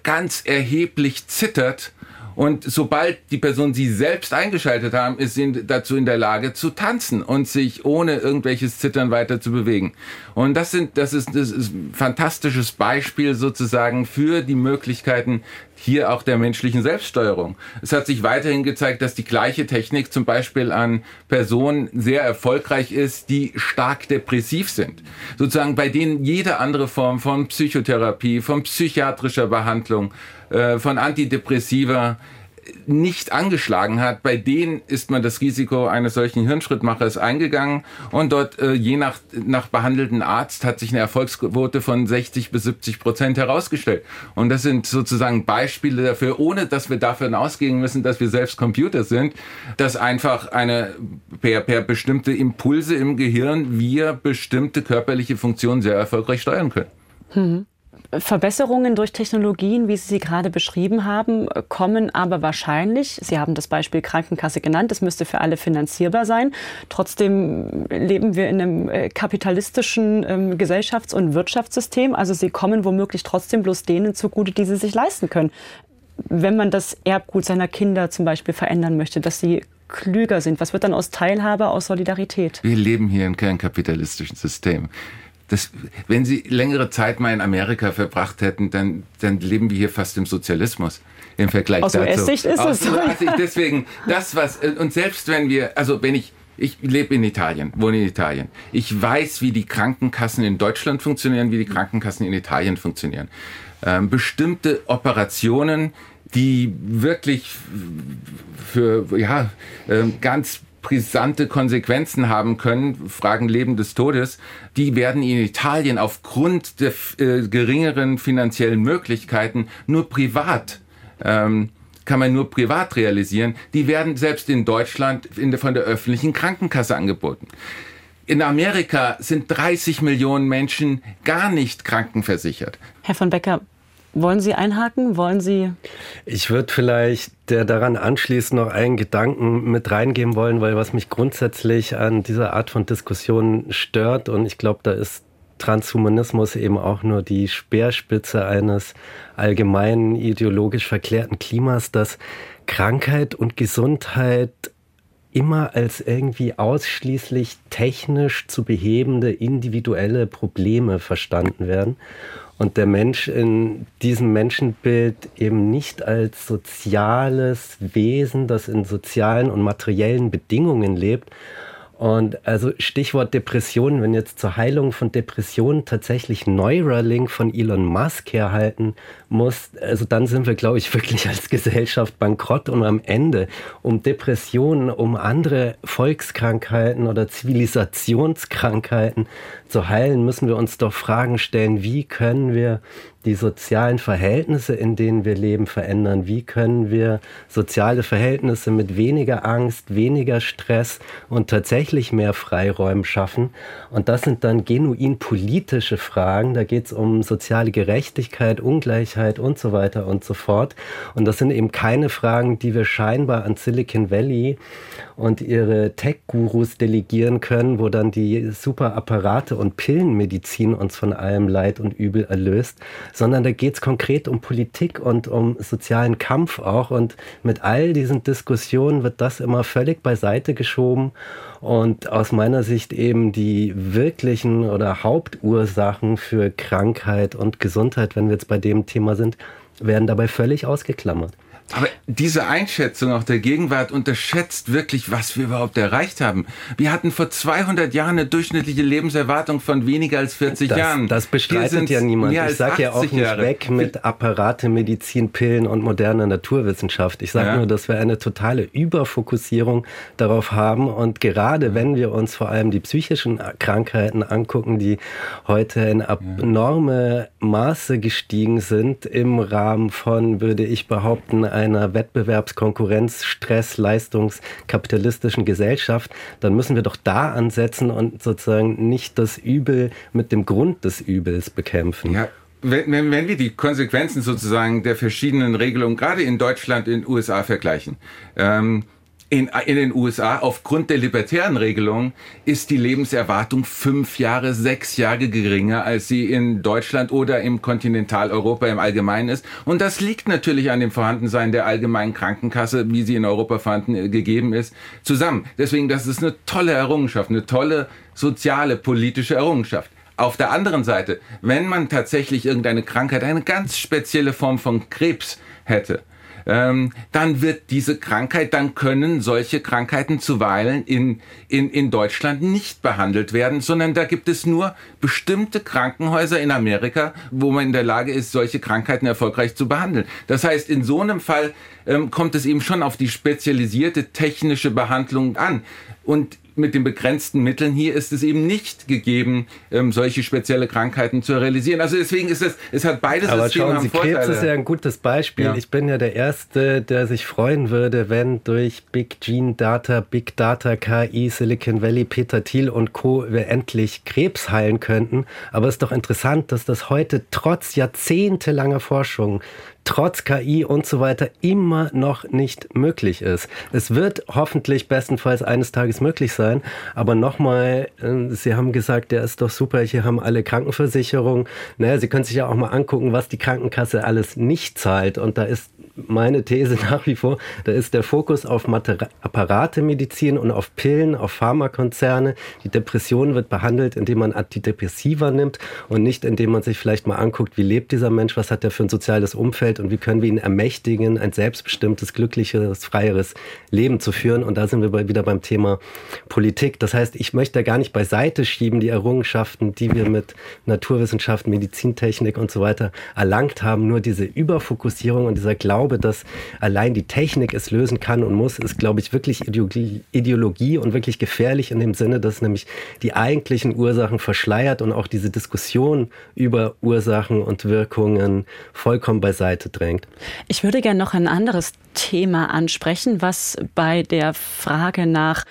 ganz erheblich zittert und sobald die Person sie selbst eingeschaltet haben, ist sie dazu in der Lage zu tanzen und sich ohne irgendwelches Zittern weiter zu bewegen. Und das sind, das ist, das ist ein fantastisches Beispiel sozusagen für die Möglichkeiten hier auch der menschlichen Selbststeuerung. Es hat sich weiterhin gezeigt, dass die gleiche Technik zum Beispiel an Personen sehr erfolgreich ist, die stark depressiv sind. Sozusagen bei denen jede andere Form von Psychotherapie, von psychiatrischer Behandlung, äh, von Antidepressiva nicht angeschlagen hat, bei denen ist man das Risiko eines solchen Hirnschrittmachers eingegangen und dort äh, je nach, nach behandelten Arzt hat sich eine Erfolgsquote von 60 bis 70 Prozent herausgestellt. Und das sind sozusagen Beispiele dafür, ohne dass wir davon ausgehen müssen, dass wir selbst Computer sind, dass einfach eine per, per bestimmte Impulse im Gehirn wir bestimmte körperliche Funktionen sehr erfolgreich steuern können. Mhm. Verbesserungen durch Technologien, wie Sie sie gerade beschrieben haben, kommen aber wahrscheinlich, Sie haben das Beispiel Krankenkasse genannt, es müsste für alle finanzierbar sein. Trotzdem leben wir in einem äh, kapitalistischen ähm, Gesellschafts- und Wirtschaftssystem. Also sie kommen womöglich trotzdem bloß denen zugute, die sie sich leisten können. Wenn man das Erbgut seiner Kinder zum Beispiel verändern möchte, dass sie klüger sind, was wird dann aus Teilhabe, aus Solidarität? Wir leben hier in keinem kapitalistischen System Das, wenn Sie längere Zeit mal in Amerika verbracht hätten, dann, dann leben wir hier fast im Sozialismus im Vergleich Aus dazu. Aus ist es so. Deswegen, das was, und selbst wenn wir, also wenn ich, ich lebe in Italien, wohne in Italien. Ich weiß, wie die Krankenkassen in Deutschland funktionieren, wie die Krankenkassen in Italien funktionieren. Ähm, bestimmte Operationen, die wirklich für ja, ähm, ganz brisante Konsequenzen haben können, Fragen Leben des Todes, die werden in Italien aufgrund der äh, geringeren finanziellen Möglichkeiten nur privat ähm, kann man nur privat realisieren. Die werden selbst in Deutschland in der, von der öffentlichen Krankenkasse angeboten. In Amerika sind 30 Millionen Menschen gar nicht krankenversichert. Herr von Becker, wollen Sie einhaken? Wollen Sie? Ich würde vielleicht der daran anschließend noch einen Gedanken mit reingeben wollen, weil was mich grundsätzlich an dieser Art von Diskussion stört und ich glaube, da ist Transhumanismus eben auch nur die Speerspitze eines allgemeinen ideologisch verklärten Klimas, dass Krankheit und Gesundheit immer als irgendwie ausschließlich technisch zu behebende individuelle Probleme verstanden werden und der Mensch in diesem Menschenbild eben nicht als soziales Wesen, das in sozialen und materiellen Bedingungen lebt. Und also Stichwort Depressionen, wenn jetzt zur Heilung von Depressionen tatsächlich Neuralink von Elon Musk herhalten muss, also dann sind wir, glaube ich, wirklich als Gesellschaft bankrott und am Ende um Depressionen, um andere Volkskrankheiten oder Zivilisationskrankheiten zu heilen, müssen wir uns doch Fragen stellen, wie können wir die sozialen Verhältnisse, in denen wir leben, verändern? Wie können wir soziale Verhältnisse mit weniger Angst, weniger Stress und tatsächlich mehr Freiräumen schaffen? Und das sind dann genuin politische Fragen. Da geht es um soziale Gerechtigkeit, Ungleichheit und so weiter und so fort. Und das sind eben keine Fragen, die wir scheinbar an Silicon Valley und ihre Tech-Gurus delegieren können, wo dann die super Apparate und Pillenmedizin uns von allem Leid und Übel erlöst, sondern da geht es konkret um Politik und um sozialen Kampf auch. Und mit all diesen Diskussionen wird das immer völlig beiseite geschoben. Und aus meiner Sicht eben die wirklichen oder Hauptursachen für Krankheit und Gesundheit, wenn wir jetzt bei dem Thema sind, werden dabei völlig ausgeklammert. Aber diese Einschätzung auch der Gegenwart unterschätzt wirklich, was wir überhaupt erreicht haben. Wir hatten vor 200 Jahren eine durchschnittliche Lebenserwartung von weniger als 40 das, Jahren. Das bestreitet ja niemand. Ich sage ja auch nicht Jahre. weg mit Apparate, Medizin, Pillen und moderner Naturwissenschaft. Ich sage ja. nur, dass wir eine totale Überfokussierung darauf haben. Und gerade wenn wir uns vor allem die psychischen Krankheiten angucken, die heute in abnorme Maße gestiegen sind im Rahmen von, würde ich behaupten, einer Wettbewerbskonkurrenz, Stress, Leistungskapitalistischen Gesellschaft, dann müssen wir doch da ansetzen und sozusagen nicht das Übel mit dem Grund des Übels bekämpfen. Ja. Wenn, wenn, wenn wir die Konsequenzen sozusagen der verschiedenen Regelungen gerade in Deutschland, in den USA vergleichen, ähm, in, in den USA aufgrund der libertären Regelung ist die Lebenserwartung fünf Jahre, sechs Jahre geringer, als sie in Deutschland oder im Kontinentaleuropa im Allgemeinen ist. Und das liegt natürlich an dem Vorhandensein der allgemeinen Krankenkasse, wie sie in Europa vorhanden äh, gegeben ist, zusammen. Deswegen, das ist eine tolle Errungenschaft, eine tolle soziale, politische Errungenschaft. Auf der anderen Seite, wenn man tatsächlich irgendeine Krankheit, eine ganz spezielle Form von Krebs hätte, ähm, dann wird diese Krankheit, dann können solche Krankheiten zuweilen in, in, in Deutschland nicht behandelt werden, sondern da gibt es nur bestimmte Krankenhäuser in Amerika, wo man in der Lage ist, solche Krankheiten erfolgreich zu behandeln. Das heißt, in so einem Fall ähm, kommt es eben schon auf die spezialisierte technische Behandlung an. Und mit den begrenzten Mitteln hier ist es eben nicht gegeben, ähm, solche spezielle Krankheiten zu realisieren. Also deswegen ist es, es hat beides Aber Systeme schauen Sie, Krebs ist ja ein gutes Beispiel. Ja. Ich bin ja der Erste, der sich freuen würde, wenn durch Big Gene Data, Big Data, KI, Silicon Valley, Peter Thiel und Co. wir endlich Krebs heilen könnten. Aber es ist doch interessant, dass das heute trotz jahrzehntelanger Forschung trotz KI und so weiter immer noch nicht möglich ist. Es wird hoffentlich bestenfalls eines Tages möglich sein, aber nochmal, äh, Sie haben gesagt, der ist doch super, hier haben alle Krankenversicherungen. Naja, Sie können sich ja auch mal angucken, was die Krankenkasse alles nicht zahlt und da ist meine These nach wie vor, da ist der Fokus auf Apparatemedizin und auf Pillen, auf Pharmakonzerne. Die Depression wird behandelt, indem man Antidepressiva nimmt und nicht indem man sich vielleicht mal anguckt, wie lebt dieser Mensch, was hat er für ein soziales Umfeld und wie können wir ihn ermächtigen, ein selbstbestimmtes, glücklicheres, freieres Leben zu führen. Und da sind wir wieder beim Thema Politik. Das heißt, ich möchte da gar nicht beiseite schieben die Errungenschaften, die wir mit Naturwissenschaften, Medizintechnik und so weiter erlangt haben. Nur diese Überfokussierung und dieser Glaube, dass allein die Technik es lösen kann und muss, ist, glaube ich, wirklich Ideologie, Ideologie und wirklich gefährlich in dem Sinne, dass nämlich die eigentlichen Ursachen verschleiert und auch diese Diskussion über Ursachen und Wirkungen vollkommen beiseite drängt. Ich würde gerne noch ein anderes Thema ansprechen, was bei der Frage nach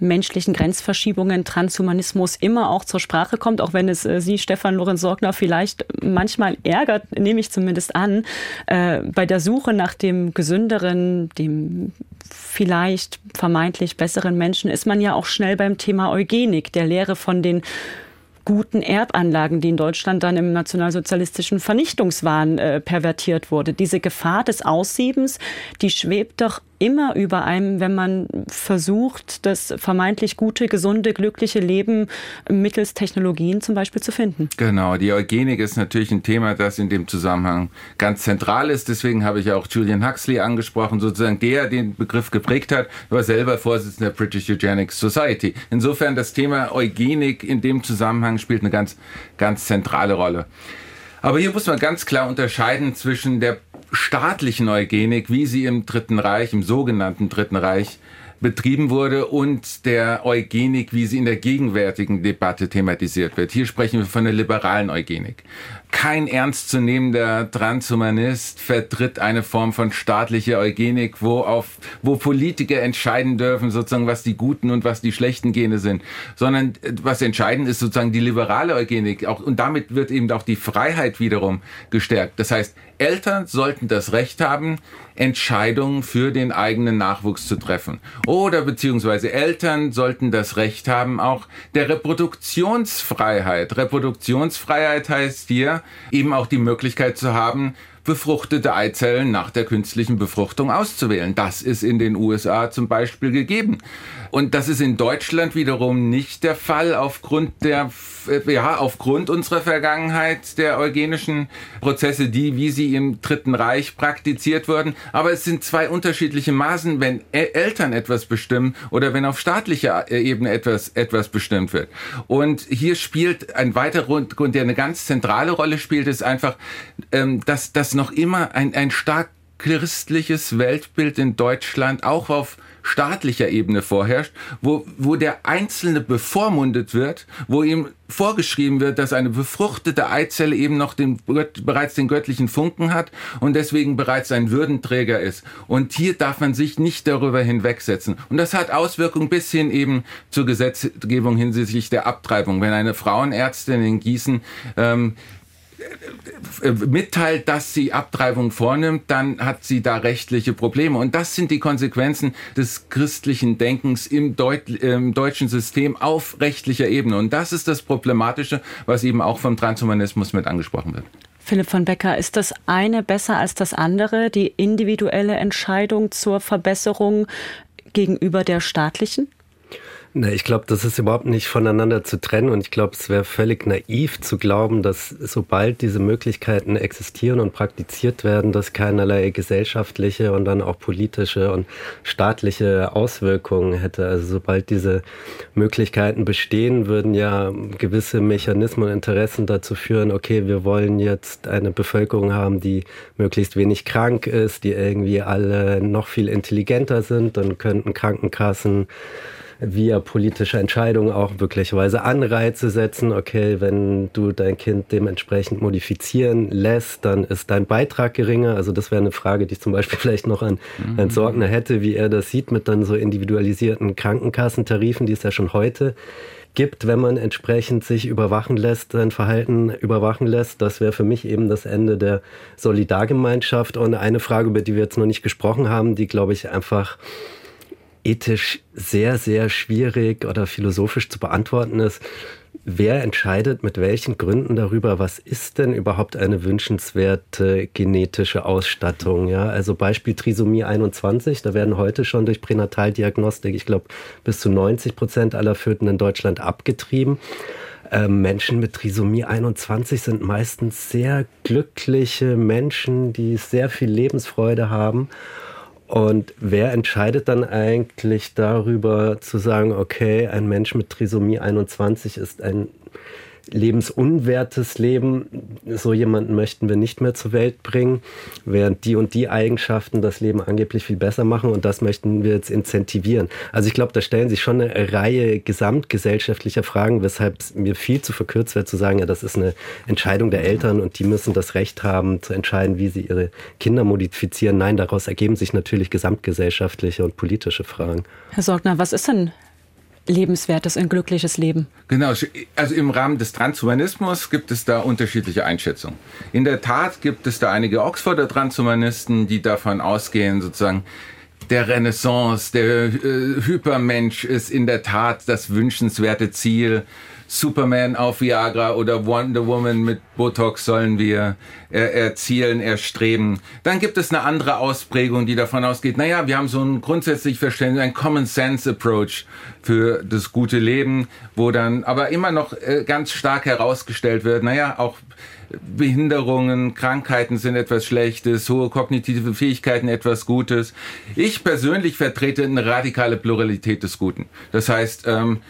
menschlichen Grenzverschiebungen, Transhumanismus immer auch zur Sprache kommt, auch wenn es äh, Sie, Stefan Lorenz Sorgner, vielleicht manchmal ärgert, nehme ich zumindest an, äh, bei der Suche nach dem gesünderen, dem vielleicht vermeintlich besseren Menschen ist man ja auch schnell beim Thema Eugenik, der Lehre von den guten Erbanlagen, die in Deutschland dann im nationalsozialistischen Vernichtungswahn äh, pervertiert wurde. Diese Gefahr des Aussiebens, die schwebt doch immer über einem, wenn man versucht, das vermeintlich gute, gesunde, glückliche Leben mittels Technologien zum Beispiel zu finden. Genau, die Eugenik ist natürlich ein Thema, das in dem Zusammenhang ganz zentral ist. Deswegen habe ich auch Julian Huxley angesprochen, sozusagen der den Begriff geprägt hat, war selber Vorsitzender der British Eugenics Society. Insofern das Thema Eugenik in dem Zusammenhang spielt eine ganz, ganz zentrale Rolle. Aber hier muss man ganz klar unterscheiden zwischen der staatlichen Eugenik, wie sie im Dritten Reich, im sogenannten Dritten Reich betrieben wurde und der Eugenik, wie sie in der gegenwärtigen Debatte thematisiert wird. Hier sprechen wir von der liberalen Eugenik kein ernstzunehmender Transhumanist vertritt eine Form von staatlicher Eugenik, wo auf, wo Politiker entscheiden dürfen, sozusagen, was die guten und was die schlechten Gene sind, sondern was entscheidend ist sozusagen die liberale Eugenik auch, und damit wird eben auch die Freiheit wiederum gestärkt. Das heißt, Eltern sollten das Recht haben, Entscheidungen für den eigenen Nachwuchs zu treffen. Oder beziehungsweise Eltern sollten das Recht haben, auch der Reproduktionsfreiheit. Reproduktionsfreiheit heißt hier eben auch die Möglichkeit zu haben, befruchtete Eizellen nach der künstlichen Befruchtung auszuwählen. Das ist in den USA zum Beispiel gegeben. Und das ist in Deutschland wiederum nicht der Fall aufgrund der, ja, aufgrund unserer Vergangenheit der eugenischen Prozesse, die, wie sie im Dritten Reich praktiziert wurden. Aber es sind zwei unterschiedliche Maßen, wenn Eltern etwas bestimmen oder wenn auf staatlicher Ebene etwas, etwas bestimmt wird. Und hier spielt ein weiterer Grund, der eine ganz zentrale Rolle spielt, ist einfach, ähm, dass, dass noch immer ein, ein stark christliches Weltbild in Deutschland auch auf staatlicher Ebene vorherrscht, wo, wo der Einzelne bevormundet wird, wo ihm vorgeschrieben wird, dass eine befruchtete Eizelle eben noch den, bereits den göttlichen Funken hat und deswegen bereits ein Würdenträger ist. Und hier darf man sich nicht darüber hinwegsetzen. Und das hat Auswirkungen bis hin eben zur Gesetzgebung hinsichtlich der Abtreibung. Wenn eine Frauenärztin in Gießen ähm, äh, mitteilt, dass sie Abtreibung vornimmt, dann hat sie da rechtliche Probleme. Und das sind die Konsequenzen des christlichen Denkens im, Deut im deutschen System auf rechtlicher Ebene. Und das ist das Problematische, was eben auch vom Transhumanismus mit angesprochen wird. Philipp von Becker, ist das eine besser als das andere, die individuelle Entscheidung zur Verbesserung gegenüber der staatlichen? Na, ich glaube, das ist überhaupt nicht voneinander zu trennen und ich glaube, es wäre völlig naiv zu glauben, dass sobald diese Möglichkeiten existieren und praktiziert werden, dass keinerlei gesellschaftliche und dann auch politische und staatliche Auswirkungen hätte. Also sobald diese Möglichkeiten bestehen, würden ja gewisse Mechanismen und Interessen dazu führen, okay, wir wollen jetzt eine Bevölkerung haben, die möglichst wenig krank ist, die irgendwie alle noch viel intelligenter sind, dann könnten Krankenkassen via politische Entscheidungen auch möglicherweise Anreize setzen. Okay, wenn du dein Kind dementsprechend modifizieren lässt, dann ist dein Beitrag geringer. Also das wäre eine Frage, die ich zum Beispiel vielleicht noch an mhm. Herrn Sorgner hätte, wie er das sieht mit dann so individualisierten Krankenkassentarifen, die es ja schon heute gibt, wenn man entsprechend sich überwachen lässt, sein Verhalten überwachen lässt. Das wäre für mich eben das Ende der Solidargemeinschaft. Und eine Frage, über die wir jetzt noch nicht gesprochen haben, die, glaube ich, einfach ethisch sehr, sehr schwierig oder philosophisch zu beantworten ist. Wer entscheidet mit welchen Gründen darüber, was ist denn überhaupt eine wünschenswerte genetische Ausstattung? Ja, also Beispiel Trisomie 21, da werden heute schon durch Pränataldiagnostik, ich glaube, bis zu 90 Prozent aller Föten in Deutschland abgetrieben. Ähm, Menschen mit Trisomie 21 sind meistens sehr glückliche Menschen, die sehr viel Lebensfreude haben. Und wer entscheidet dann eigentlich darüber zu sagen, okay, ein Mensch mit Trisomie 21 ist ein lebensunwertes Leben. So jemanden möchten wir nicht mehr zur Welt bringen, während die und die Eigenschaften das Leben angeblich viel besser machen und das möchten wir jetzt incentivieren. Also ich glaube, da stellen sich schon eine Reihe gesamtgesellschaftlicher Fragen, weshalb es mir viel zu verkürzt wird zu sagen, ja, das ist eine Entscheidung der Eltern und die müssen das Recht haben zu entscheiden, wie sie ihre Kinder modifizieren. Nein, daraus ergeben sich natürlich gesamtgesellschaftliche und politische Fragen. Herr Sorgner, was ist denn lebenswertes und glückliches Leben. Genau, also im Rahmen des Transhumanismus gibt es da unterschiedliche Einschätzungen. In der Tat gibt es da einige Oxforder Transhumanisten, die davon ausgehen, sozusagen, der Renaissance, der äh, Hypermensch ist in der Tat das wünschenswerte Ziel Superman auf Viagra oder Wonder Woman mit Botox sollen wir erzielen, erstreben. Dann gibt es eine andere Ausprägung, die davon ausgeht, naja, wir haben so ein grundsätzlich Verständnis, ein Common Sense Approach für das gute Leben, wo dann aber immer noch äh, ganz stark herausgestellt wird, naja, auch Behinderungen, Krankheiten sind etwas Schlechtes, hohe kognitive Fähigkeiten etwas Gutes. Ich persönlich vertrete eine radikale Pluralität des Guten. Das heißt, ähm,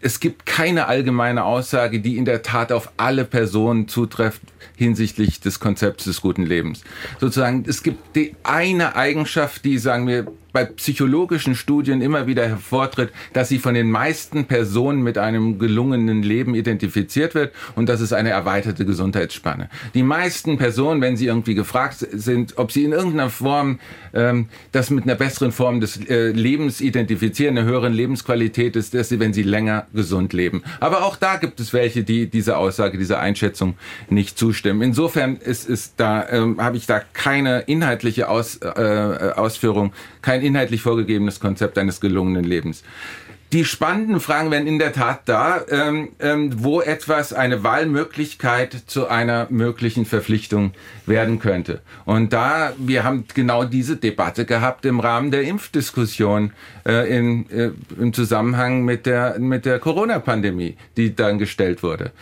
es gibt keine allgemeine Aussage, die in der Tat auf alle Personen zutrifft hinsichtlich des Konzepts des guten Lebens. Sozusagen, es gibt die eine Eigenschaft, die, sagen wir, bei psychologischen Studien immer wieder hervortritt, dass sie von den meisten Personen mit einem gelungenen Leben identifiziert wird und das ist eine erweiterte Gesundheitsspanne. Die meisten Personen, wenn sie irgendwie gefragt sind, ob sie in irgendeiner Form ähm, das mit einer besseren Form des äh, Lebens identifizieren, einer höheren Lebensqualität ist, dass sie, wenn sie länger gesund leben. Aber auch da gibt es welche, die dieser Aussage, dieser Einschätzung nicht zustimmen. Insofern ist, ist da, ähm, habe ich da keine inhaltliche Aus, äh, Ausführung, kein inhaltlich vorgegebenes Konzept eines gelungenen Lebens. Die spannenden Fragen werden in der Tat da, ähm, ähm, wo etwas eine Wahlmöglichkeit zu einer möglichen Verpflichtung werden könnte. Und da, wir haben genau diese Debatte gehabt im Rahmen der Impfdiskussion äh, in, äh, im Zusammenhang mit der, mit der Corona-Pandemie, die dann gestellt wurde.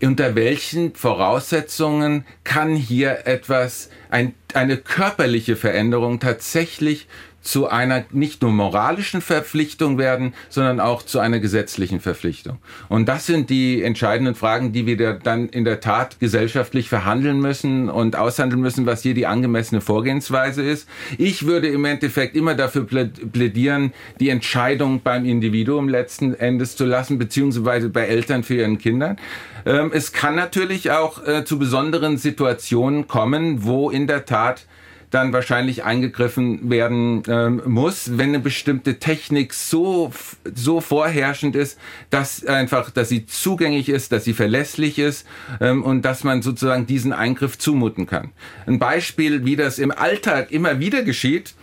Unter welchen Voraussetzungen kann hier etwas, ein, eine körperliche Veränderung tatsächlich zu einer nicht nur moralischen Verpflichtung werden, sondern auch zu einer gesetzlichen Verpflichtung. Und das sind die entscheidenden Fragen, die wir dann in der Tat gesellschaftlich verhandeln müssen und aushandeln müssen, was hier die angemessene Vorgehensweise ist. Ich würde im Endeffekt immer dafür plädieren, die Entscheidung beim Individuum letzten Endes zu lassen, beziehungsweise bei Eltern für ihren Kindern. Ähm, es kann natürlich auch äh, zu besonderen Situationen kommen, wo in der Tat dann wahrscheinlich eingegriffen werden ähm, muss, wenn eine bestimmte Technik so, so vorherrschend ist, dass einfach, dass sie zugänglich ist, dass sie verlässlich ist ähm, und dass man sozusagen diesen Eingriff zumuten kann. Ein Beispiel, wie das im Alltag immer wieder geschieht,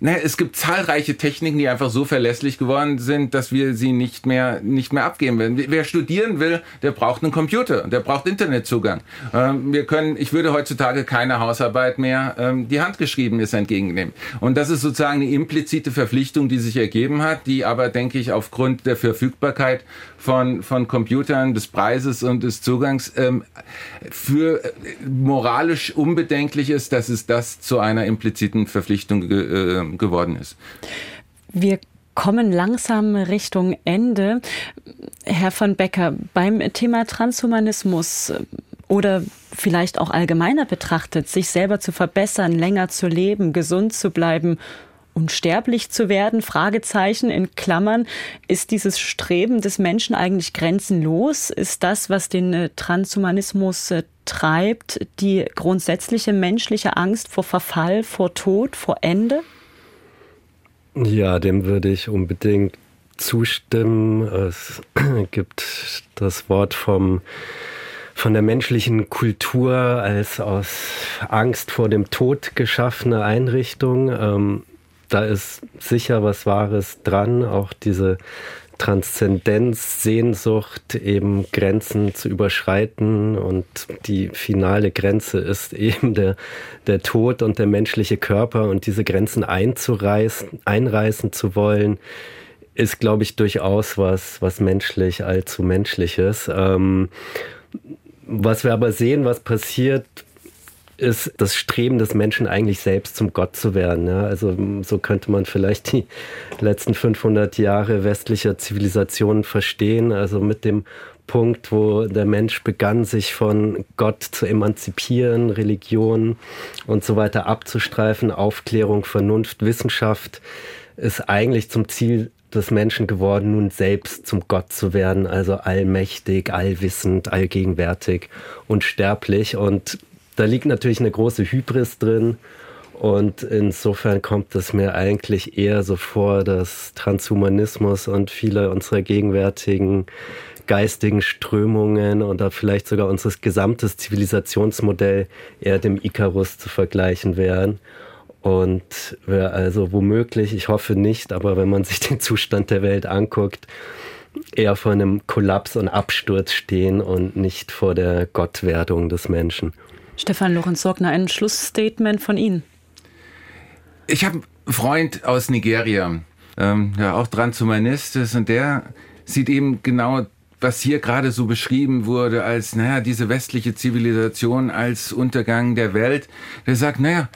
naja, es gibt zahlreiche Techniken, die einfach so verlässlich geworden sind, dass wir sie nicht mehr, nicht mehr abgeben werden. Wer studieren will, der braucht einen Computer, der braucht Internetzugang. Ähm, wir können, ich würde heutzutage keine Hausarbeit mehr, ähm, die handgeschrieben ist, entgegennehmen. Und das ist sozusagen eine implizite Verpflichtung, die sich ergeben hat, die aber, denke ich, aufgrund der Verfügbarkeit von, von Computern, des Preises und des Zugangs ähm, für äh, moralisch unbedenklich ist, dass es das zu einer impliziten Verpflichtung ge, äh, geworden ist. Wir kommen langsam Richtung Ende. Herr von Becker, beim Thema Transhumanismus äh, oder vielleicht auch allgemeiner betrachtet, sich selber zu verbessern, länger zu leben, gesund zu bleiben unsterblich zu werden? Fragezeichen in Klammern. Ist dieses Streben des Menschen eigentlich grenzenlos? Ist das, was den äh, Transhumanismus äh, treibt, die grundsätzliche menschliche Angst vor Verfall, vor Tod, vor Ende? Ja, dem würde ich unbedingt zustimmen. Es gibt das Wort vom von der menschlichen Kultur als aus Angst vor dem Tod geschaffene Einrichtung. Da ist sicher was Wahres dran, auch diese Transzendenz, Sehnsucht, eben Grenzen zu überschreiten. Und die finale Grenze ist eben der, der Tod und der menschliche Körper. Und diese Grenzen einzureißen, einreißen zu wollen, ist, glaube ich, durchaus was, was menschlich, allzu menschliches. Ähm, was wir aber sehen, was passiert, ist das Streben des Menschen eigentlich selbst zum Gott zu werden. Ja? Also so könnte man vielleicht die letzten 500 Jahre westlicher Zivilisation verstehen. Also mit dem Punkt, wo der Mensch begann, sich von Gott zu emanzipieren, Religion und so weiter abzustreifen, Aufklärung, Vernunft, Wissenschaft, ist eigentlich zum Ziel des Menschen geworden, nun selbst zum Gott zu werden, also allmächtig, allwissend, allgegenwärtig, unsterblich. Und da liegt natürlich eine große Hybris drin. Und insofern kommt es mir eigentlich eher so vor, dass Transhumanismus und viele unserer gegenwärtigen geistigen Strömungen oder vielleicht sogar unser gesamtes Zivilisationsmodell eher dem Icarus zu vergleichen wären. Und wir also womöglich, ich hoffe nicht, aber wenn man sich den Zustand der Welt anguckt, eher vor einem Kollaps und Absturz stehen und nicht vor der Gottwerdung des Menschen. Stefan Lorenz-Sorgner, ein Schlussstatement von Ihnen. Ich habe einen Freund aus Nigeria, ähm, ja auch Transhumanist ist und der sieht eben genau was hier gerade so beschrieben wurde als, naja, diese westliche Zivilisation als Untergang der Welt, der sagt, naja,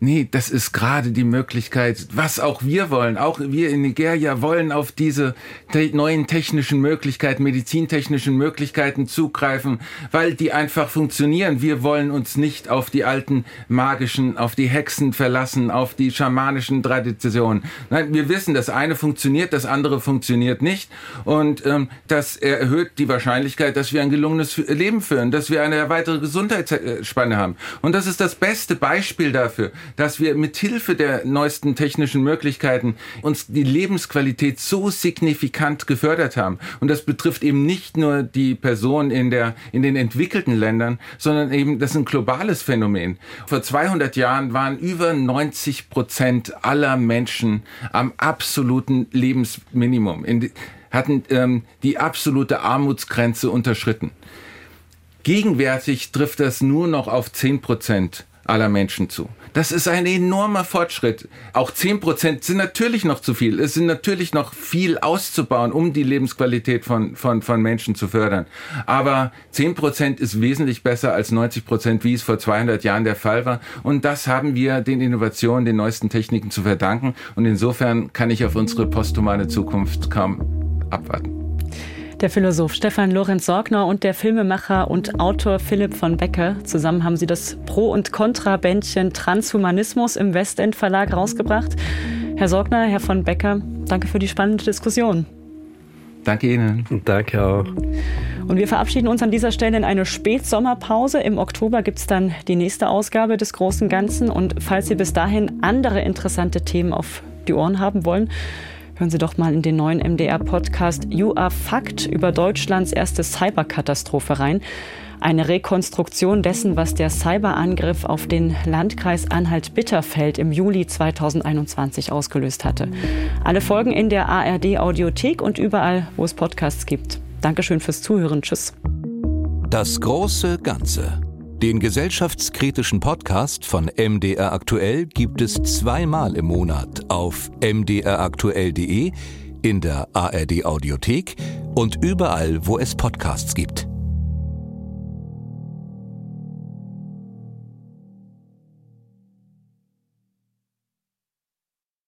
Nee, das ist gerade die Möglichkeit, was auch wir wollen, auch wir in Nigeria wollen auf diese te neuen technischen Möglichkeiten, medizintechnischen Möglichkeiten zugreifen, weil die einfach funktionieren. Wir wollen uns nicht auf die alten magischen, auf die Hexen verlassen, auf die schamanischen Traditionen. Nein, wir wissen, das eine funktioniert, das andere funktioniert nicht und ähm, das erhöht die Wahrscheinlichkeit, dass wir ein gelungenes Leben führen, dass wir eine weitere Gesundheitsspanne haben. Und das ist das beste Beispiel dafür dass wir mit Hilfe der neuesten technischen Möglichkeiten uns die Lebensqualität so signifikant gefördert haben. Und das betrifft eben nicht nur die Personen in der, in den entwickelten Ländern, sondern eben, das ist ein globales Phänomen. Vor 200 Jahren waren über 90 Prozent aller Menschen am absoluten Lebensminimum, in, hatten ähm, die absolute Armutsgrenze unterschritten. Gegenwärtig trifft das nur noch auf 10 Prozent aller Menschen zu. Das ist ein enormer Fortschritt. Auch 10 Prozent sind natürlich noch zu viel. Es sind natürlich noch viel auszubauen, um die Lebensqualität von, von, von Menschen zu fördern. Aber 10 Prozent ist wesentlich besser als 90 Prozent, wie es vor 200 Jahren der Fall war. Und das haben wir den Innovationen, den neuesten Techniken zu verdanken. Und insofern kann ich auf unsere posthumane Zukunft kaum abwarten. Der Philosoph Stefan Lorenz Sorgner und der Filmemacher und Autor Philipp von Becker. Zusammen haben sie das Pro- und Contra-Bändchen Transhumanismus im Westend Verlag rausgebracht. Herr Sorgner, Herr von Becker, danke für die spannende Diskussion. Danke Ihnen. Danke auch. Und wir verabschieden uns an dieser Stelle in eine Spätsommerpause. Im Oktober gibt es dann die nächste Ausgabe des Großen Ganzen. Und falls Sie bis dahin andere interessante Themen auf die Ohren haben wollen, Hören Sie doch mal in den neuen MDR-Podcast You Are Fact über Deutschlands erste Cyberkatastrophe rein. Eine Rekonstruktion dessen, was der Cyberangriff auf den Landkreis Anhalt-Bitterfeld im Juli 2021 ausgelöst hatte. Alle Folgen in der ARD-Audiothek und überall, wo es Podcasts gibt. Dankeschön fürs Zuhören. Tschüss. Das große Ganze. Den gesellschaftskritischen Podcast von MDR Aktuell gibt es zweimal im Monat auf mdraktuell.de, in der ARD Audiothek und überall, wo es Podcasts gibt.